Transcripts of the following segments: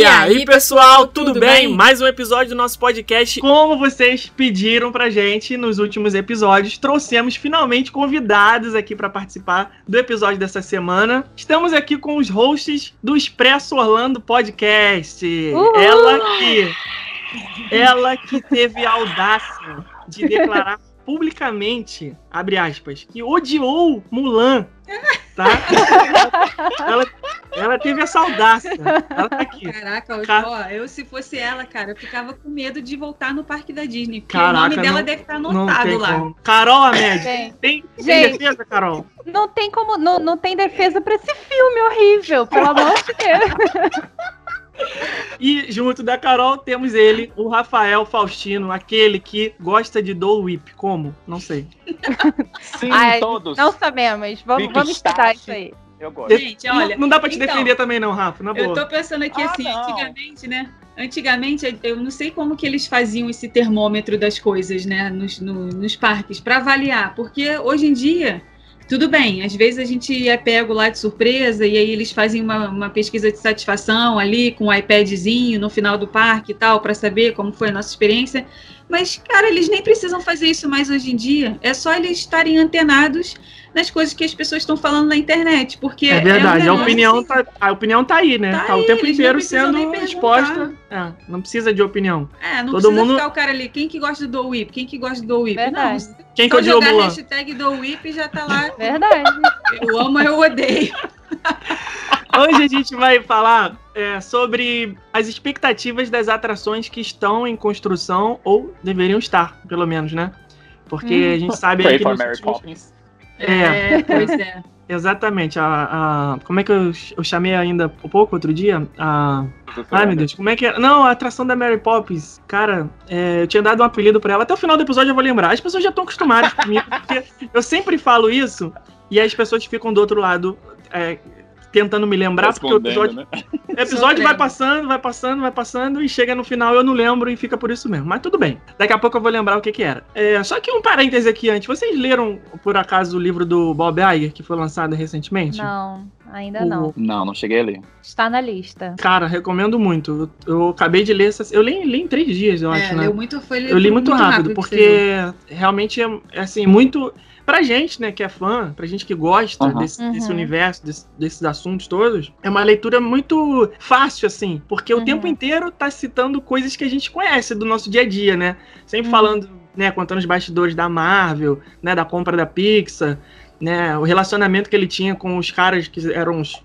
E, aí, pessoal, tudo, tudo bem? bem? Mais um episódio do nosso podcast. Como vocês pediram pra gente nos últimos episódios, trouxemos finalmente convidados aqui para participar do episódio dessa semana. Estamos aqui com os hosts do Expresso Orlando Podcast. Uhul! Ela que ela que teve a audácia de declarar publicamente, abre aspas, que odiou Mulan, tá? ela, ela teve essa audácia. Ela tá aqui. Caraca, Car... ó, eu se fosse ela, cara, eu ficava com medo de voltar no parque da Disney, porque Caraca, o nome dela não, deve estar anotado lá. Como. Carol Amédio, tem, tem, tem defesa, Carol? Não tem como, não, não tem defesa pra esse filme horrível, pelo amor de Deus. E junto da Carol temos ele, o Rafael Faustino, aquele que gosta de Dole Whip. Como? Não sei. Sim, Ai, todos. Não sabemos. Vamos, vamos estudar isso aí. Eu gosto. Gente, olha. Não, não dá pra te então, defender também, não, Rafa. Na boa. Eu tô pensando aqui ah, assim, não. antigamente, né? Antigamente, eu não sei como que eles faziam esse termômetro das coisas, né, nos, no, nos parques, para avaliar, porque hoje em dia tudo bem, às vezes a gente é pego lá de surpresa e aí eles fazem uma, uma pesquisa de satisfação ali com o um iPadzinho no final do parque e tal, para saber como foi a nossa experiência. Mas, cara, eles nem precisam fazer isso mais hoje em dia. É só eles estarem antenados nas coisas que as pessoas estão falando na internet. Porque é verdade, é um a, opinião tá, a opinião tá aí, né? Tá, tá aí, o tempo inteiro sendo exposta. É, não precisa de opinião. É, não Todo precisa mundo... ficar o cara ali. Quem que gosta do Whip? Quem que gosta do Whip? Verdade. Não, Quem que odiou jogar hashtag do Whip já tá lá. Verdade. Eu amo, eu odeio. Hoje a gente vai falar é, sobre as expectativas das atrações que estão em construção ou deveriam estar, pelo menos, né? Porque hum. a gente sabe Pray que for Mary últimos... Poppins. É, é, pois é. Exatamente. A, a, como é que eu, eu chamei ainda um pouco outro dia? A, ai, meu Deus, como é que é? Não, a atração da Mary Poppins. Cara, é, eu tinha dado um apelido pra ela. Até o final do episódio eu vou lembrar. As pessoas já estão acostumadas comigo, porque eu sempre falo isso e as pessoas ficam do outro lado é, tentando me lembrar, porque o episódio, né? o episódio vai passando, vai passando, vai passando, e chega no final eu não lembro e fica por isso mesmo. Mas tudo bem. Daqui a pouco eu vou lembrar o que que era. É, só que um parêntese aqui antes. Vocês leram, por acaso, o livro do Bob Iger, que foi lançado recentemente? Não, ainda o... não. Não, não cheguei a ler. Está na lista. Cara, recomendo muito. Eu, eu acabei de ler essa... Eu li, li, em três dias, eu é, acho, né? Muito, foi, eu li muito, muito rápido, rápido porque realmente é, é assim, muito pra gente, né, que é fã, pra gente que gosta uhum. Desse, desse, uhum. universo, desse, desses assuntos todos, é uma leitura muito fácil, assim, porque uhum. o tempo inteiro tá citando coisas que a gente conhece do nosso dia a dia, né? Sempre uhum. falando, né, contando os bastidores da Marvel, né, da compra da Pixar, né, o relacionamento que ele tinha com os caras que eram os,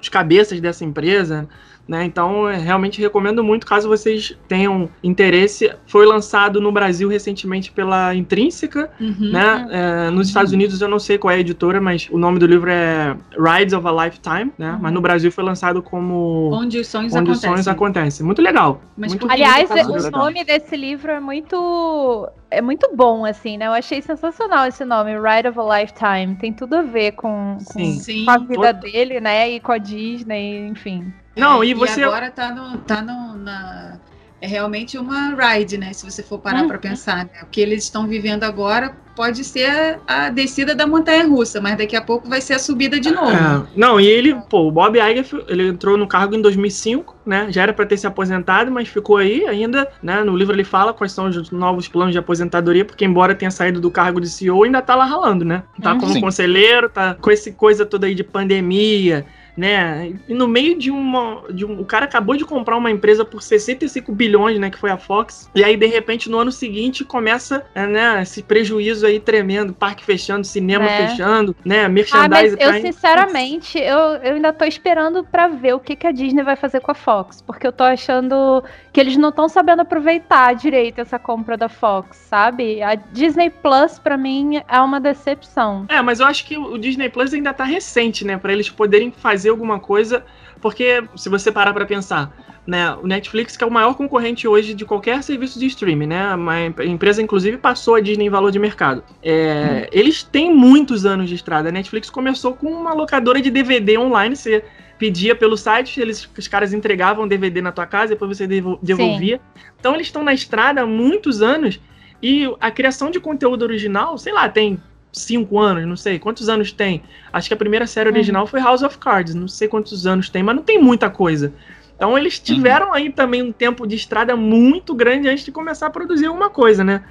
os cabeças dessa empresa, né? Então, realmente recomendo muito caso vocês tenham interesse. Foi lançado no Brasil recentemente pela Intrínseca, uhum. né? É, nos Estados Unidos eu não sei qual é a editora, mas o nome do livro é Rides of a Lifetime, né? Uhum. Mas no Brasil foi lançado como Onde os sonhos, Onde acontecem. Os sonhos acontecem. Muito legal. Mas muito aliás, o nome desse livro é muito é muito bom, assim, né? Eu achei sensacional esse nome, Ride of a Lifetime. Tem tudo a ver com, com, Sim. com a vida dele, né? E com a Disney, enfim. Não, e você. E agora tá, no, tá no, na. É realmente uma ride, né? Se você for parar uhum. para pensar. Né? O que eles estão vivendo agora pode ser a descida da montanha russa, mas daqui a pouco vai ser a subida de novo. É, não, e ele, pô, o Bob Iger, ele entrou no cargo em 2005, né? Já era para ter se aposentado, mas ficou aí ainda, né? No livro ele fala quais são os novos planos de aposentadoria, porque embora tenha saído do cargo de CEO, ainda tá lá ralando, né? Tá uhum. como Sim. conselheiro, tá com esse coisa toda aí de pandemia, né? E no meio de uma. De um, o cara acabou de comprar uma empresa por 65 bilhões, né? Que foi a Fox. E aí, de repente, no ano seguinte, começa é, né, esse prejuízo aí tremendo, parque fechando, cinema é. fechando, né? Merchandising. Ah, eu, sinceramente, eu, eu ainda tô esperando para ver o que, que a Disney vai fazer com a Fox. Porque eu tô achando que eles não estão sabendo aproveitar direito essa compra da Fox, sabe? A Disney Plus, para mim, é uma decepção. É, mas eu acho que o Disney Plus ainda tá recente, né? Para eles poderem fazer fazer alguma coisa, porque se você parar para pensar, né, o Netflix que é o maior concorrente hoje de qualquer serviço de streaming, né, uma empresa inclusive passou a Disney em valor de mercado. É, hum. Eles têm muitos anos de estrada. A Netflix começou com uma locadora de DVD online, você pedia pelo site, eles, os caras entregavam DVD na tua casa, depois você devolvia. Sim. Então eles estão na estrada há muitos anos e a criação de conteúdo original, sei lá, tem cinco anos, não sei quantos anos tem. Acho que a primeira série uhum. original uhum. foi House of Cards, não sei quantos anos tem, mas não tem muita coisa. Então eles uhum. tiveram uhum. aí também um tempo de estrada muito grande antes de começar a produzir alguma coisa, né?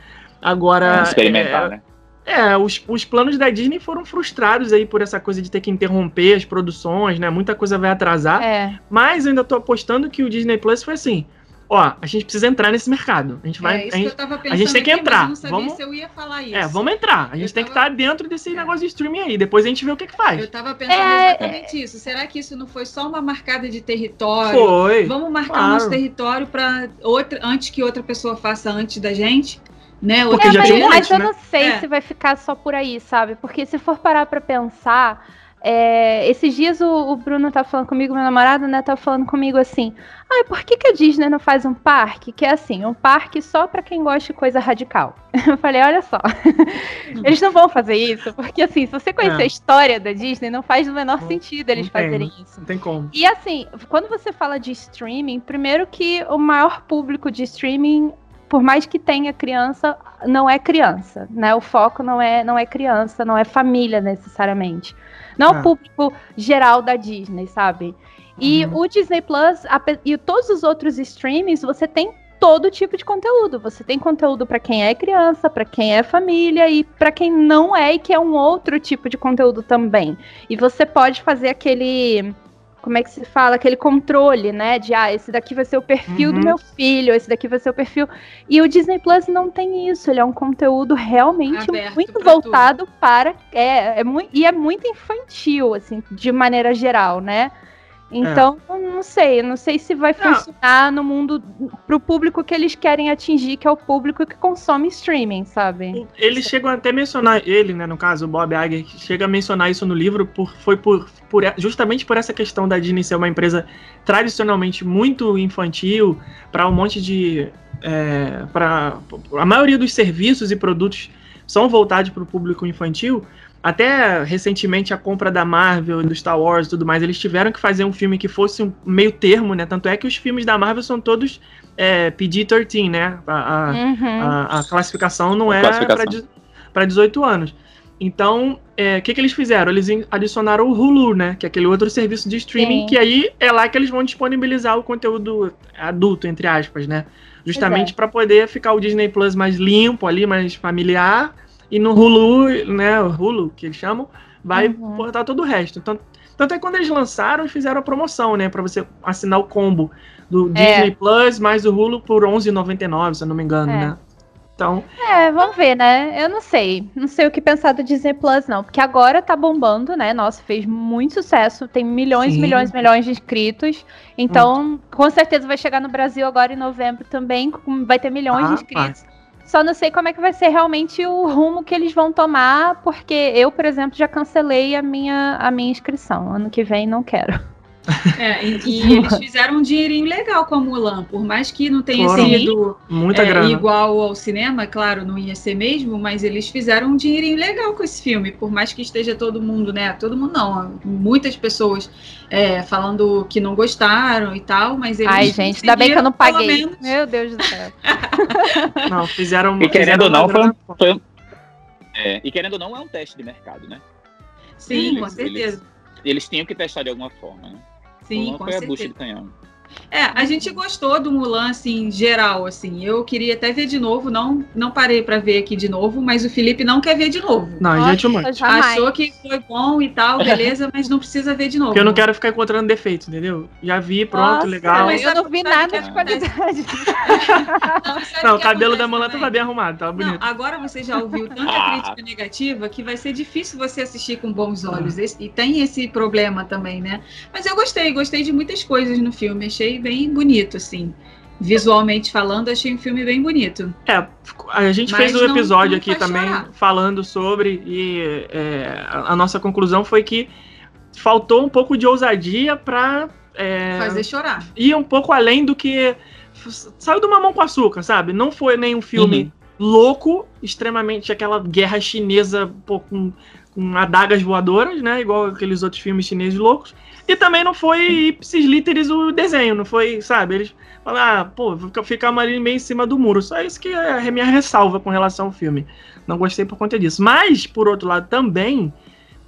Agora. Experimentar, é, né? É, os, os planos da Disney foram frustrados aí por essa coisa de ter que interromper as produções, né? Muita coisa vai atrasar. É. Mas eu ainda tô apostando que o Disney Plus foi assim ó, a gente precisa entrar nesse mercado. A gente vai. É, a, gente, a gente tem que aqui, entrar. vamos, se eu ia falar isso. É, vamos entrar. A gente eu tem tava... que estar dentro desse é. negócio de streaming aí. Depois a gente vê o que, que faz. Eu tava pensando é... exatamente isso. Será que isso não foi só uma marcada de território? Foi. Vamos marcar claro. nosso território para outra antes que outra pessoa faça antes da gente? Né? Porque é, já mas, tinha um mas eu né? não sei é. se vai ficar só por aí, sabe? Porque se for parar para pensar, é, esses dias o, o, Bruno tá falando comigo, meu namorado, né, tá falando comigo assim: ai, por que, que a Disney não faz um parque que é assim, um parque só para quem gosta de coisa radical? Eu falei: olha só, eles não vão fazer isso, porque assim, se você conhecer é. a história da Disney, não faz o menor sentido eles fazerem isso. Não tem como. E assim, quando você fala de streaming, primeiro que o maior público de streaming por mais que tenha criança, não é criança, né? O foco não é, não é criança, não é família necessariamente. Não é. o público geral da Disney, sabe? E uhum. o Disney Plus e todos os outros streamings, você tem todo tipo de conteúdo. Você tem conteúdo para quem é criança, para quem é família e para quem não é e que é um outro tipo de conteúdo também. E você pode fazer aquele como é que se fala, aquele controle, né? De ah, esse daqui vai ser o perfil uhum. do meu filho, esse daqui vai ser o perfil. E o Disney Plus não tem isso, ele é um conteúdo realmente Aberto muito voltado tudo. para. É, é muito, e é muito infantil, assim, de maneira geral, né? Então, é. não sei, não sei se vai não. funcionar no mundo para o público que eles querem atingir, que é o público que consome streaming, sabe? Eles chegam até a mencionar, ele, né, no caso, o Bob Iger, chega a mencionar isso no livro, por, foi por, por, justamente por essa questão da Disney ser uma empresa tradicionalmente muito infantil, para um monte de. É, para a maioria dos serviços e produtos são voltados para o público infantil até recentemente a compra da Marvel, do Star Wars e tudo mais, eles tiveram que fazer um filme que fosse um meio termo, né? Tanto é que os filmes da Marvel são todos é, PG-13, né? A, a, uhum. a, a, classificação não é para 18 anos. Então, o é, que, que eles fizeram? Eles adicionaram o Hulu, né? Que é aquele outro serviço de streaming, Sim. que aí é lá que eles vão disponibilizar o conteúdo adulto, entre aspas, né? Justamente para poder ficar o Disney Plus mais limpo ali, mais familiar e no Hulu, né, Hulu, que eles chamam, vai uhum. todo o resto. Então, tanto é que quando eles lançaram, eles fizeram a promoção, né, para você assinar o combo do é. Disney Plus mais o Hulu por R$11,99, se eu não me engano, é. né? Então. É, vamos ver, né? Eu não sei. Não sei o que pensar do Disney Plus, não. Porque agora tá bombando, né? Nossa, fez muito sucesso. Tem milhões, Sim. milhões, milhões de inscritos. Então, hum. com certeza vai chegar no Brasil agora em novembro também. Vai ter milhões ah, de inscritos. Só não sei como é que vai ser realmente o rumo que eles vão tomar, porque eu, por exemplo, já cancelei a minha, a minha inscrição. Ano que vem não quero. É, e, e eles fizeram um dinheirinho legal com a Mulan, por mais que não tenha Foram sido é, igual ao cinema, claro, não ia ser mesmo, mas eles fizeram um dinheirinho legal com esse filme, por mais que esteja todo mundo, né? Todo mundo não, muitas pessoas é, falando que não gostaram e tal, mas eles. Ai, gente, ainda bem que eu não paguei. Meu Deus do céu. não, fizeram. E querendo ou não, foi, foi, é, e querendo ou não, é um teste de mercado, né? Sim, eles, com certeza. Eles, eles tinham que testar de alguma forma, né? Sim, Mulan com certeza. a bucha de canhão. É, a gente gostou do Mulan, assim, geral, assim. Eu queria até ver de novo, não, não parei para ver aqui de novo, mas o Felipe não quer ver de novo. Não, Nossa, gente, mano. Achou que foi bom e tal, beleza, mas não precisa ver de novo. Porque eu não quero ficar encontrando defeitos, entendeu? Já vi, pronto, Nossa, legal. Mas eu não vi nada de qualidade. não, não o cabelo da Mulan tava bem arrumado, tava bonito. Não, agora você já ouviu tanta crítica negativa que vai ser difícil você assistir com bons olhos. E tem esse problema também, né? Mas eu gostei, gostei de muitas coisas no filme, achei bem bonito, assim. Visualmente falando, achei um filme bem bonito. É, a gente Mas fez um episódio não aqui também chorar. falando sobre, e é, a nossa conclusão foi que faltou um pouco de ousadia para é, fazer chorar. Ir um pouco além do que saiu do mamão com açúcar, sabe? Não foi nem um filme uhum. louco, extremamente aquela guerra chinesa pô, com, com adagas voadoras, né? Igual aqueles outros filmes chineses loucos. E também não foi ipsis literis o desenho, não foi, sabe? Eles falaram, ah, pô, ficar ali meio em cima do muro. Só isso que é a minha ressalva com relação ao filme. Não gostei por conta disso. Mas, por outro lado, também,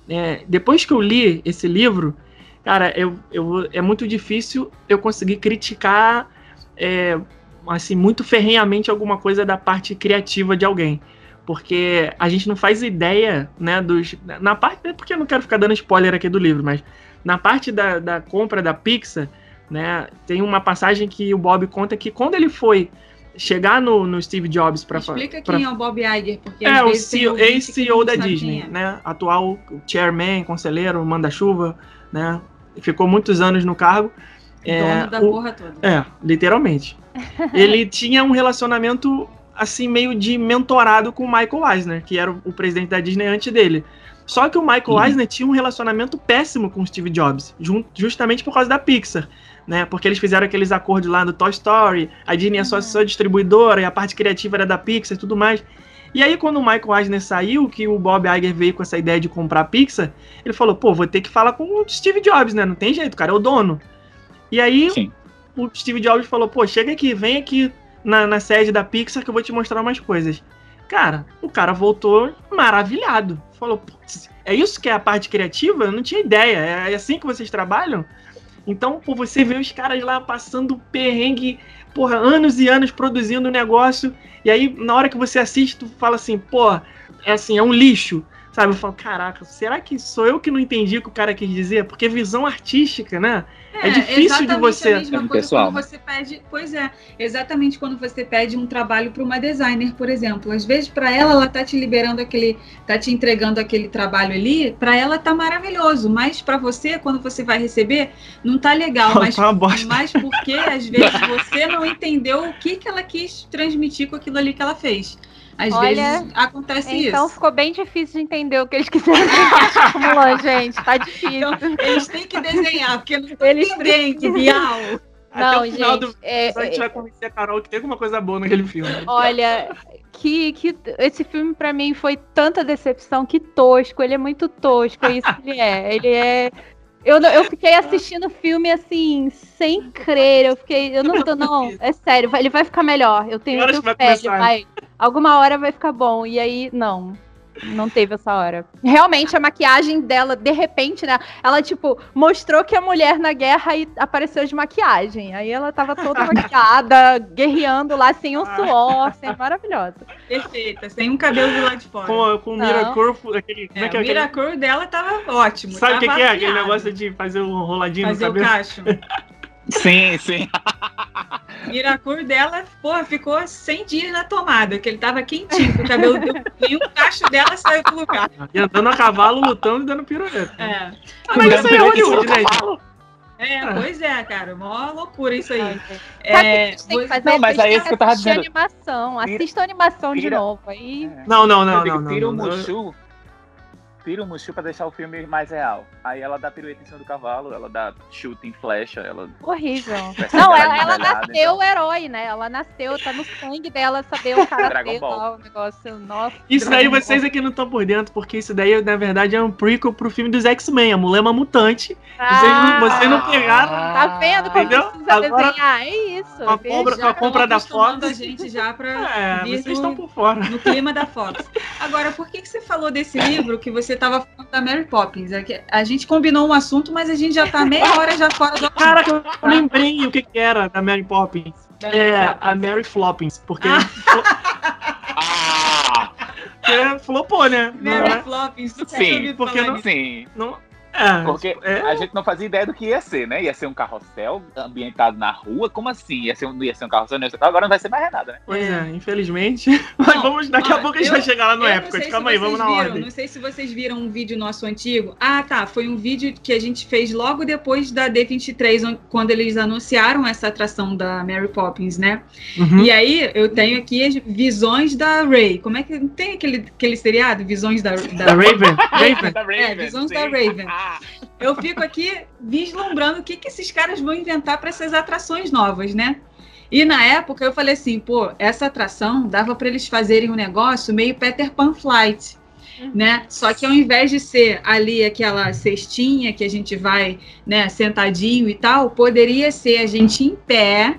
é, depois que eu li esse livro, cara, eu, eu, é muito difícil eu conseguir criticar é, assim, muito ferrenhamente alguma coisa da parte criativa de alguém. Porque a gente não faz ideia, né, dos. Na parte. É porque eu não quero ficar dando spoiler aqui do livro, mas na parte da, da compra da Pixar, né, tem uma passagem que o Bob conta que quando ele foi chegar no, no Steve Jobs para Explica quem pra... é o Bob Iger, porque é o CEO, ex-CEO da Disney, né? Atual chairman, conselheiro, manda-chuva, né? Ficou muitos anos no cargo. É, Dono é, da o, porra toda. É, literalmente. ele tinha um relacionamento assim meio de mentorado com o Michael Eisner, que era o, o presidente da Disney antes dele. Só que o Michael uhum. Eisner tinha um relacionamento péssimo com o Steve Jobs, justamente por causa da Pixar né? Porque eles fizeram aqueles acordos lá do Toy Story, a Disney é só uhum. sua distribuidora e a parte criativa era da Pixar e tudo mais. E aí, quando o Michael Eisner saiu, que o Bob Iger veio com essa ideia de comprar a Pixar, ele falou: pô, vou ter que falar com o Steve Jobs, né? Não tem jeito, o cara é o dono. E aí, Sim. o Steve Jobs falou: pô, chega aqui, vem aqui na, na sede da Pixar que eu vou te mostrar umas coisas. Cara, o cara voltou maravilhado. Falou: é isso que é a parte criativa? Eu não tinha ideia. É assim que vocês trabalham? Então, pô, você vê os caras lá passando perrengue, porra, anos e anos produzindo o negócio, e aí na hora que você assiste, tu fala assim, pô, é assim, é um lixo. Sabe, eu falo, caraca, será que sou eu que não entendi o que o cara quis dizer? Porque visão artística, né? É, é difícil de você. A mesma coisa quando você pede, pois é, exatamente quando você pede um trabalho para uma designer, por exemplo. Às vezes para ela ela tá te liberando aquele, tá te entregando aquele trabalho ali, para ela tá maravilhoso, mas para você quando você vai receber não tá legal, mas, tá mas porque às vezes você não entendeu o que que ela quis transmitir com aquilo ali que ela fez. Às Olha, vezes acontece então isso. Então ficou bem difícil de entender o que eles quiseram Mulan, gente. Tá difícil. Então, eles têm que desenhar, porque não eles têm que Bial. Não, gente, do... é, a gente é... vai convencer a Carol que tem alguma coisa boa naquele filme. Olha, que, que esse filme para mim foi tanta decepção, que tosco. Ele é muito tosco, é isso que ele é. Ele é eu, eu fiquei assistindo o filme assim, sem crer. Eu fiquei. Eu não tô, não. É sério, ele vai ficar melhor. Eu tenho que fé, vai. Alguma hora vai ficar bom. E aí, não. Não teve essa hora. Realmente, a maquiagem dela, de repente, né? Ela, tipo, mostrou que a mulher na guerra e apareceu de maquiagem. Aí ela tava toda maquiada, guerreando lá, sem um suor, sem... maravilhosa. Perfeita, sem um cabelo do lado de fora. Com, com o Miracle, aquele. É, é, é o Miracle dela tava ótimo. Sabe o que, que, é? Aquele negócio de fazer um roladinho fazer no cabelo. Fazer o cacho. Sim, sim. Miracur dela, porra, ficou 100 dias na tomada, que ele tava quentinho, com o cabelo deu, e o cacho dela saiu do lugar. E andando a cavalo, lutando e dando pirueta. É. Ah, mas isso aí é Hollywood, né? É, é, pois é, cara. Mó loucura isso aí. É, tem que fazer? Não, mas aí é isso que eu tava dizendo. animação. Assista a animação de novo. Aí... Não, não, não, não. Tira o Mushu tira o Mushu pra deixar o filme mais real. Aí ela dá pirueta em cima do cavalo, ela dá chute em flecha, ela. Horrível. Não, ela, ela nasceu então. herói, né? Ela nasceu, tá no sangue dela saber o cara Dragon Ball. o negócio. Nossa. Isso daí vocês aqui não estão por dentro, porque isso daí, na verdade, é um prequel pro filme dos X-Men, a mulher é uma mutante. Ah, vocês, não, vocês não pegaram. Tá vendo como entendeu? precisa Agora, desenhar? É isso. A compra, com a compra da Fox. a gente já pra. É, vocês no, estão por fora. No clima da Fox. Agora, por que, que você falou desse livro que você tava falando da Mary Poppins. É que a gente combinou um assunto, mas a gente já tá meia hora já fora do Cara, eu lembrei o que, que era da Mary Poppins. Mary é, Poppins. a Mary Floppins, porque. Ah. Porque flopou, né? Mary é? Floppins, sim, porque não, sim. Não, é, Porque é... a gente não fazia ideia do que ia ser, né? Ia ser um carrossel ambientado na rua. Como assim? Ia ser um, ia ser um carrossel? Agora não vai ser mais nada, né? Pois é, infelizmente. Mas não, vamos, daqui a pouco a gente vai chegar lá no época. Calma aí, vamos viram, na ordem. Não sei se vocês viram um vídeo nosso antigo. Ah, tá. Foi um vídeo que a gente fez logo depois da D23, quando eles anunciaram essa atração da Mary Poppins, né? Uhum. E aí eu tenho aqui as visões da Ray. Como é que. Tem aquele, aquele seriado? Visões da. Da, da Raven. Raven. da Raven. É, visões sim. da Raven. Eu fico aqui vislumbrando o que, que esses caras vão inventar para essas atrações novas, né? E na época eu falei assim, pô, essa atração dava para eles fazerem um negócio meio Peter Pan Flight, uhum. né? Só que ao invés de ser ali aquela cestinha que a gente vai, né, sentadinho e tal, poderia ser a gente em pé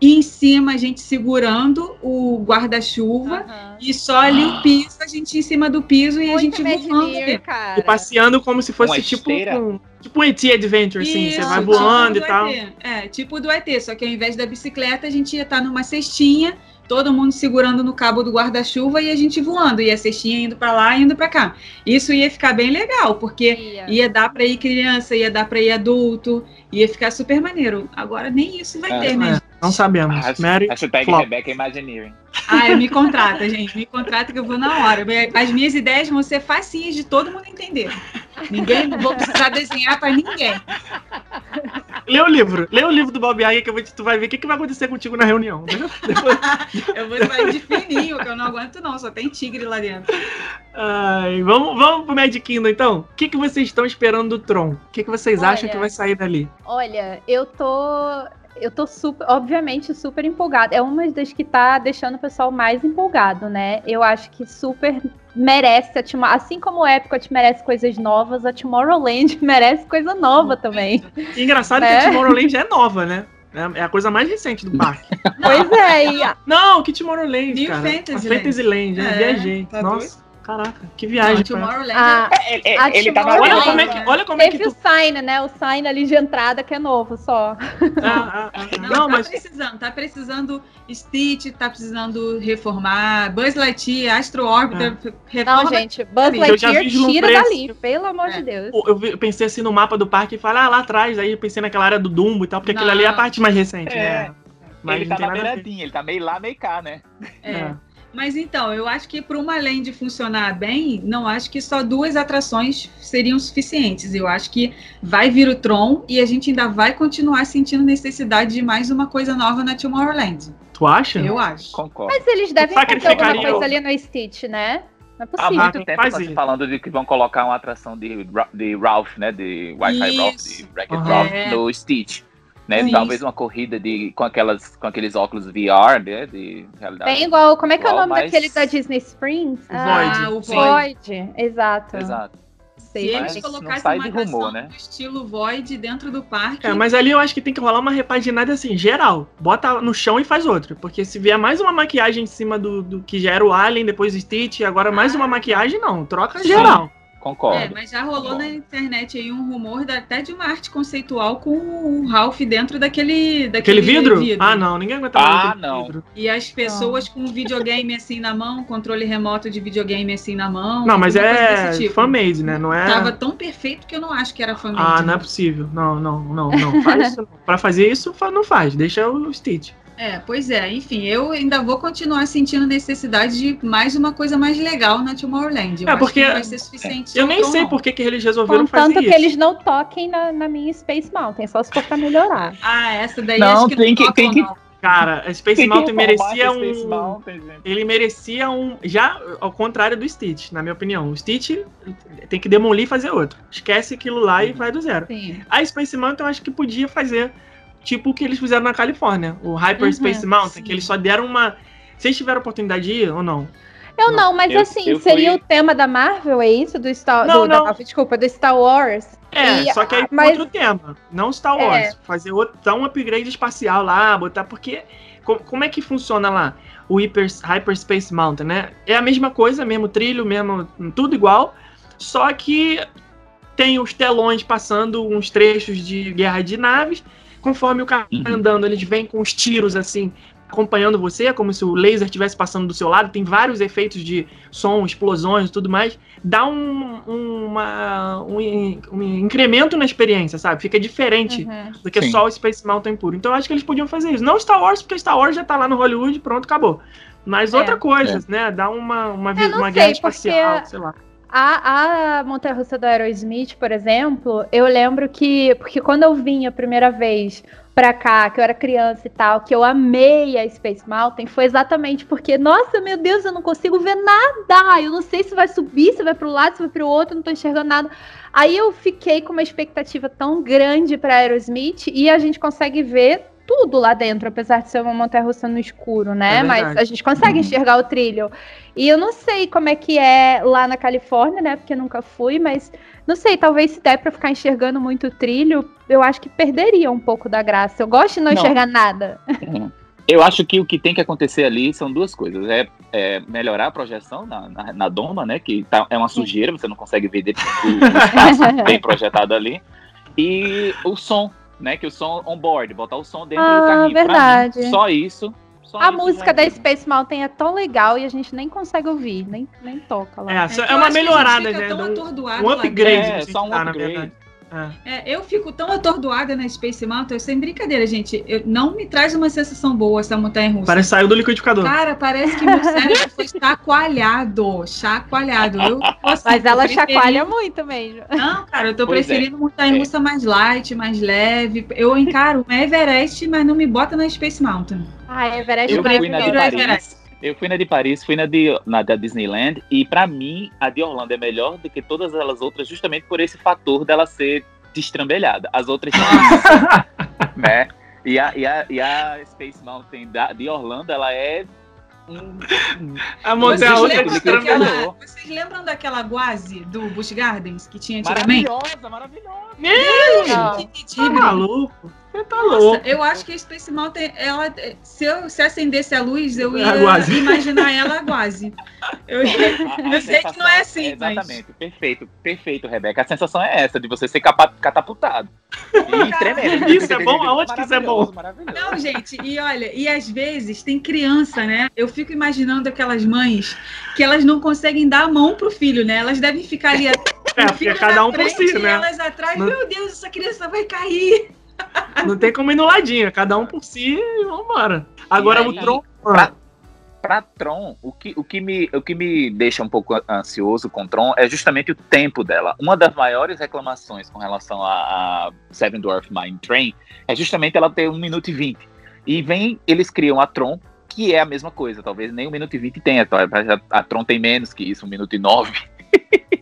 e em cima a gente segurando o guarda-chuva uhum. e só ali o piso, a gente em cima do piso Muito e a gente voando. E passeando como se fosse tipo um, tipo um ET Adventure, assim, Isso, você vai voando tipo e tal. ET. É, tipo do ET, só que ao invés da bicicleta a gente ia estar tá numa cestinha todo mundo segurando no cabo do guarda-chuva e a gente voando, e a cestinha indo para lá e indo para cá. Isso ia ficar bem legal, porque ia, ia dar para ir criança, ia dar para ir adulto, ia ficar super maneiro. Agora nem isso vai é, ter, né? É, não sabemos. Hashtag, Mary hashtag Flop. Rebecca Imagineering. Ah, me contrata, gente. Me contrata que eu vou na hora. As minhas ideias vão ser facinhas de todo mundo entender. Ninguém, não vou precisar desenhar para ninguém. Lê o livro. Lê o livro do Bob Iger que tu vai ver o que, que vai acontecer contigo na reunião. Né? Depois... eu vou sair de fininho, que eu não aguento não. Só tem tigre lá dentro. Ai, vamos, vamos pro Magic Kingdom, então. O que, que vocês estão esperando do Tron? O que, que vocês olha, acham que vai sair dali? Olha, eu tô eu tô super, obviamente, super empolgada. É uma das que tá deixando o pessoal mais empolgado, né? Eu acho que super merece a Tomorrowland. Assim como o Epcot merece coisas novas, a Tomorrowland merece coisa nova também. E engraçado né? que a né? Tomorrowland é nova, né? É a coisa mais recente do parque. pois é. E... Não, que Tomorrowland, New cara. Fantasyland. A Fantasyland, é, viajei. Tá Nossa. Doido? Caraca, que viagem. Tomorrowland. A, é, é, é ele tá olha como é que, olha como Teve é que tu... o sign, né? O sign ali de entrada que é novo só. Ah, ah, ah, não, não, tá mas... precisando, tá precisando Stitch, tá precisando reformar, Buzz Lightyear, Astro Orbiter, ah. reforma. Não, gente, Buzz Lightyear tira preço. dali, pelo amor é. de Deus. Eu, pensei assim no mapa do parque e falei, ah, lá atrás, aí eu pensei naquela área do Dumbo e tal, porque não. aquilo ali é a parte mais recente, é. né? Mas ele tá na beiradinha, ele tá meio lá, meio cá, né? é. Mas então, eu acho que para uma land funcionar bem, não acho que só duas atrações seriam suficientes. Eu acho que vai vir o Tron e a gente ainda vai continuar sentindo necessidade de mais uma coisa nova na Tomorrowland. Tu acha? Eu acho. Concordo. Mas eles devem fazer alguma coisa ali no Stitch, né? Não é possível. Há muito tempo falando de que vão colocar uma atração de, de Ralph, né? De Wi-Fi Ralph, de Wreck-It uhum. Ralph é. no Stitch né? Isso. Talvez uma corrida de, com, aquelas, com aqueles óculos VR, né? De realidade. Bem igual, como é que é o nome mas... daquele da Disney Springs? Ah, o Void. Void, exato. Exato. Se eles colocassem uma atração né? do estilo Void dentro do parque. É, mas ali eu acho que tem que rolar uma repaginada assim, geral. Bota no chão e faz outra. Porque se vier mais uma maquiagem em cima do, do que já era o Alien, depois o Stitch, agora mais uma maquiagem, não. Troca Sim. geral. Concordo. É, mas já rolou Concordo. na internet aí um rumor da, até de uma arte conceitual com o Ralph dentro daquele, daquele vidro? vidro? Ah, não, ninguém aguenta ah, não. vidro. E as pessoas não. com videogame assim na mão, controle remoto de videogame assim na mão. Não, mas é tipo. fan-made, né? Não é... Tava tão perfeito que eu não acho que era fan-made. Ah, não é possível. Não, não, não, não. Faz isso. pra fazer isso, não faz. Deixa o Stitch. É, pois é, enfim, eu ainda vou continuar sentindo necessidade de mais uma coisa mais legal na Tomorrowland. Eu é, porque vai ser suficiente. Eu nem sei por que, que eles resolveram Contanto fazer isso. Tanto que eles não toquem na, na minha Space Mountain, só se for pra melhorar. ah, essa daí não, acho que tem não que, tem que... Cara, a Space Mountain merecia um. Mountain, ele merecia um. Já ao contrário do Stitch, na minha opinião. O Stitch tem que demolir e fazer outro. Esquece aquilo lá e vai do zero. Sim. A Space Mountain eu acho que podia fazer tipo o que eles fizeram na Califórnia, o Hyperspace uhum, Mountain, sim. que eles só deram uma. Vocês tiveram oportunidade de ir ou não? Eu não, mas eu, assim, eu seria fui... o tema da Marvel, é isso? Do Star não, do, não. Da, desculpa, do Star Wars. É, e, só que aí mas... outro tema, não Star é. Wars. É. Fazer outro, dar um upgrade espacial lá, botar. Porque. Como, como é que funciona lá? O Hyper, Hyperspace Mountain, né? É a mesma coisa, mesmo trilho, mesmo. tudo igual. Só que tem os telões passando uns trechos de guerra de naves Conforme o cara uhum. andando, eles vêm com os tiros assim, acompanhando você, é como se o laser estivesse passando do seu lado. Tem vários efeitos de som, explosões e tudo mais. Dá um, uma, um, um, incremento na experiência, sabe? Fica diferente uhum. do que Sim. só o Space Mountain puro. Então eu acho que eles podiam fazer isso. Não Star Wars, porque Star Wars já tá lá no Hollywood, pronto, acabou. Mas é, outra coisa, é. né? Dá uma, uma, uma guerra espacial, sei lá. A, a Montanha Russa do Aerosmith, por exemplo, eu lembro que. Porque quando eu vim a primeira vez pra cá, que eu era criança e tal, que eu amei a Space Mountain, foi exatamente porque, nossa, meu Deus, eu não consigo ver nada. Eu não sei se vai subir, se vai pro lado, se vai pro outro, não tô enxergando nada. Aí eu fiquei com uma expectativa tão grande pra Aerosmith e a gente consegue ver tudo lá dentro, apesar de ser uma montanha russa no escuro, né? É Mas a gente consegue uhum. enxergar o trilho. E eu não sei como é que é lá na Califórnia, né? Porque nunca fui, mas não sei, talvez se der para ficar enxergando muito o trilho, eu acho que perderia um pouco da graça. Eu gosto de não, não. enxergar nada. Eu acho que o que tem que acontecer ali são duas coisas. É, é melhorar a projeção na, na, na, doma, né? Que tá, é uma sujeira, você não consegue ver do espaço bem projetado ali. E o som, né? Que o som on board, botar o som dentro ah, do carrinho. Verdade. Mim, só isso só a música da Space Mountain é tão legal e a gente nem consegue ouvir, nem, nem toca lá. É, é, é uma melhorada, né? Um, um upgrade. É, só um upgrade. É. é. eu fico tão atordoada na Space Mountain, sem brincadeira, gente. Eu, não me traz uma sensação boa essa montanha russa. Parece que saiu do liquidificador. Cara, parece que meu cérebro foi chacoalhado. Chacoalhado. Eu, assim, Mas ela chacoalha muito mesmo. Não, cara, eu tô pois é. preferindo é. montanha russa é. mais light, mais leve. Eu encaro o Everest, mas não me bota na Space Mountain. Ah, Everest eu fui na Paris. Eu fui na de Paris, fui na, de, na da Disneyland, e para mim, a de Orlando é melhor do que todas elas outras, justamente por esse fator dela ser destrambelhada. As outras né? E a, e, a, e a Space Mountain da, de Orlando, ela é a montanha outra daquela, Vocês lembram daquela Guazi do Busch Gardens que tinha antigamente? Maravilhosa, maravilhosa. Meu, que tá maluco. Você tá Nossa, louco. Eu acho que a Space Mountain, ela, se eu se acendesse a luz, eu ia imaginar ela quase. Eu, eu sei que não é assim, é Exatamente, mas... perfeito, perfeito, Rebeca. A sensação é essa, de você ser catapultado. E tremendo. Isso é bom? Aonde que isso é bom? Não, gente, e olha, e às vezes tem criança, né? Eu fico imaginando aquelas mães que elas não conseguem dar a mão pro filho, né? Elas devem ficar ali. É, porque cada um por si, né? elas atrás, não... meu Deus, essa criança vai cair. Não tem como ir no ladinho, cada um por si e vambora. Agora aí, o Tron. Pra, pra, Tron, o que, o, que me, o que me deixa um pouco ansioso com Tron é justamente o tempo dela. Uma das maiores reclamações com relação a, a Seven Dwarf Mine Train é justamente ela ter 1 minuto e 20. E vem, eles criam a Tron, que é a mesma coisa, talvez nem 1 minuto e 20 tenha, a, a Tron tem menos que isso, 1 minuto e 9.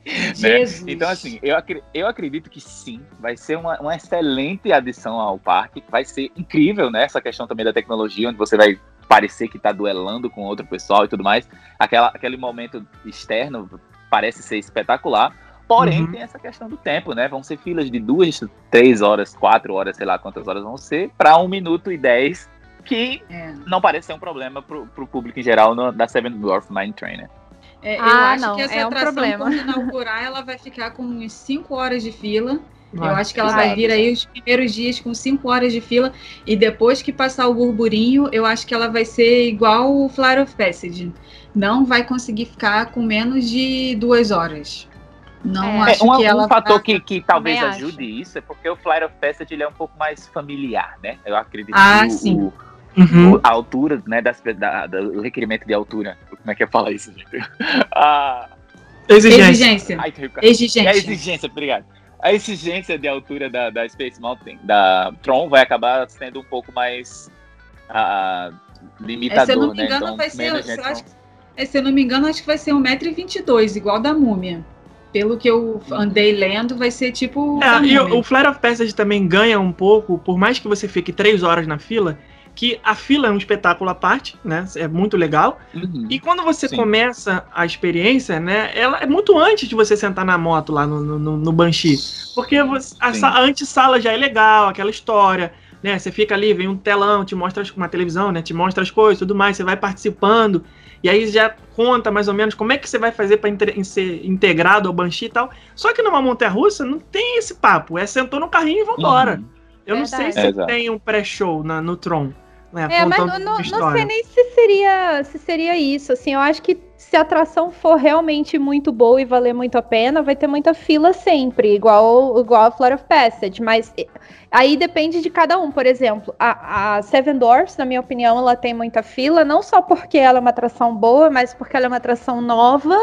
né? Então, assim, eu, eu acredito que sim, vai ser uma, uma excelente adição ao parque. Vai ser incrível, né? Essa questão também da tecnologia, onde você vai parecer que está duelando com outro pessoal e tudo mais. Aquela, aquele momento externo parece ser espetacular. Porém, uhum. tem essa questão do tempo, né? Vão ser filas de duas, três horas, quatro horas, sei lá quantas horas vão ser, para um minuto e dez, que é. não parece ser um problema para o público em geral no, da Seven Dwarf Mine Train, É, eu ah, acho não, que essa é um atração, problema. quando inaugurar, ela vai ficar com uns 5 horas de fila. Vai. Eu acho que ela vai, vai vir aí os primeiros dias com 5 horas de fila. E depois que passar o burburinho, eu acho que ela vai ser igual o Flyer of Passage. Não vai conseguir ficar com menos de duas horas. Não é, acho um, que ela. Um fator que, que talvez ajude acho. isso é porque o Flyer of Passage ele é um pouco mais familiar, né? Eu acredito ah, que sim. o, Uhum. A altura, né, das, da, do requerimento de altura. Como é que é falar isso, gente? Ah, exigência. Exigência. Ai, exigência. É exigência, obrigado. A exigência de altura da, da Space Mountain, da Tron, vai acabar sendo um pouco mais uh, limitador, se eu não me né? engano, né? Então, vai ser, eu acho, é, se eu não me engano, acho que vai ser 1,22m, igual da múmia pelo que eu andei lendo, vai ser tipo. É, e o, o Flare of Passage também ganha um pouco, por mais que você fique três horas na fila, que a fila é um espetáculo à parte, né? É muito legal. Uhum. E quando você Sim. começa a experiência, né? Ela é muito antes de você sentar na moto lá no, no, no Banshee. Porque você, a, a antessala já é legal, aquela história. Né, você fica ali, vem um telão, te mostra uma televisão, né? Te mostra as coisas, tudo mais, você vai participando e aí já conta mais ou menos como é que você vai fazer para ser integrado ao Banshee e tal. Só que numa montanha russa não tem esse papo, é sentou no carrinho e vambora. Uhum. Eu não sei se é, tem um pré-show no Tron. Né, é, mas não, não, não, sei nem se seria, se seria isso. Assim, eu acho que se a atração for realmente muito boa e valer muito a pena, vai ter muita fila sempre, igual, igual a Floor of Passage. Mas aí depende de cada um. Por exemplo, a, a Seven Doors, na minha opinião, ela tem muita fila, não só porque ela é uma atração boa, mas porque ela é uma atração nova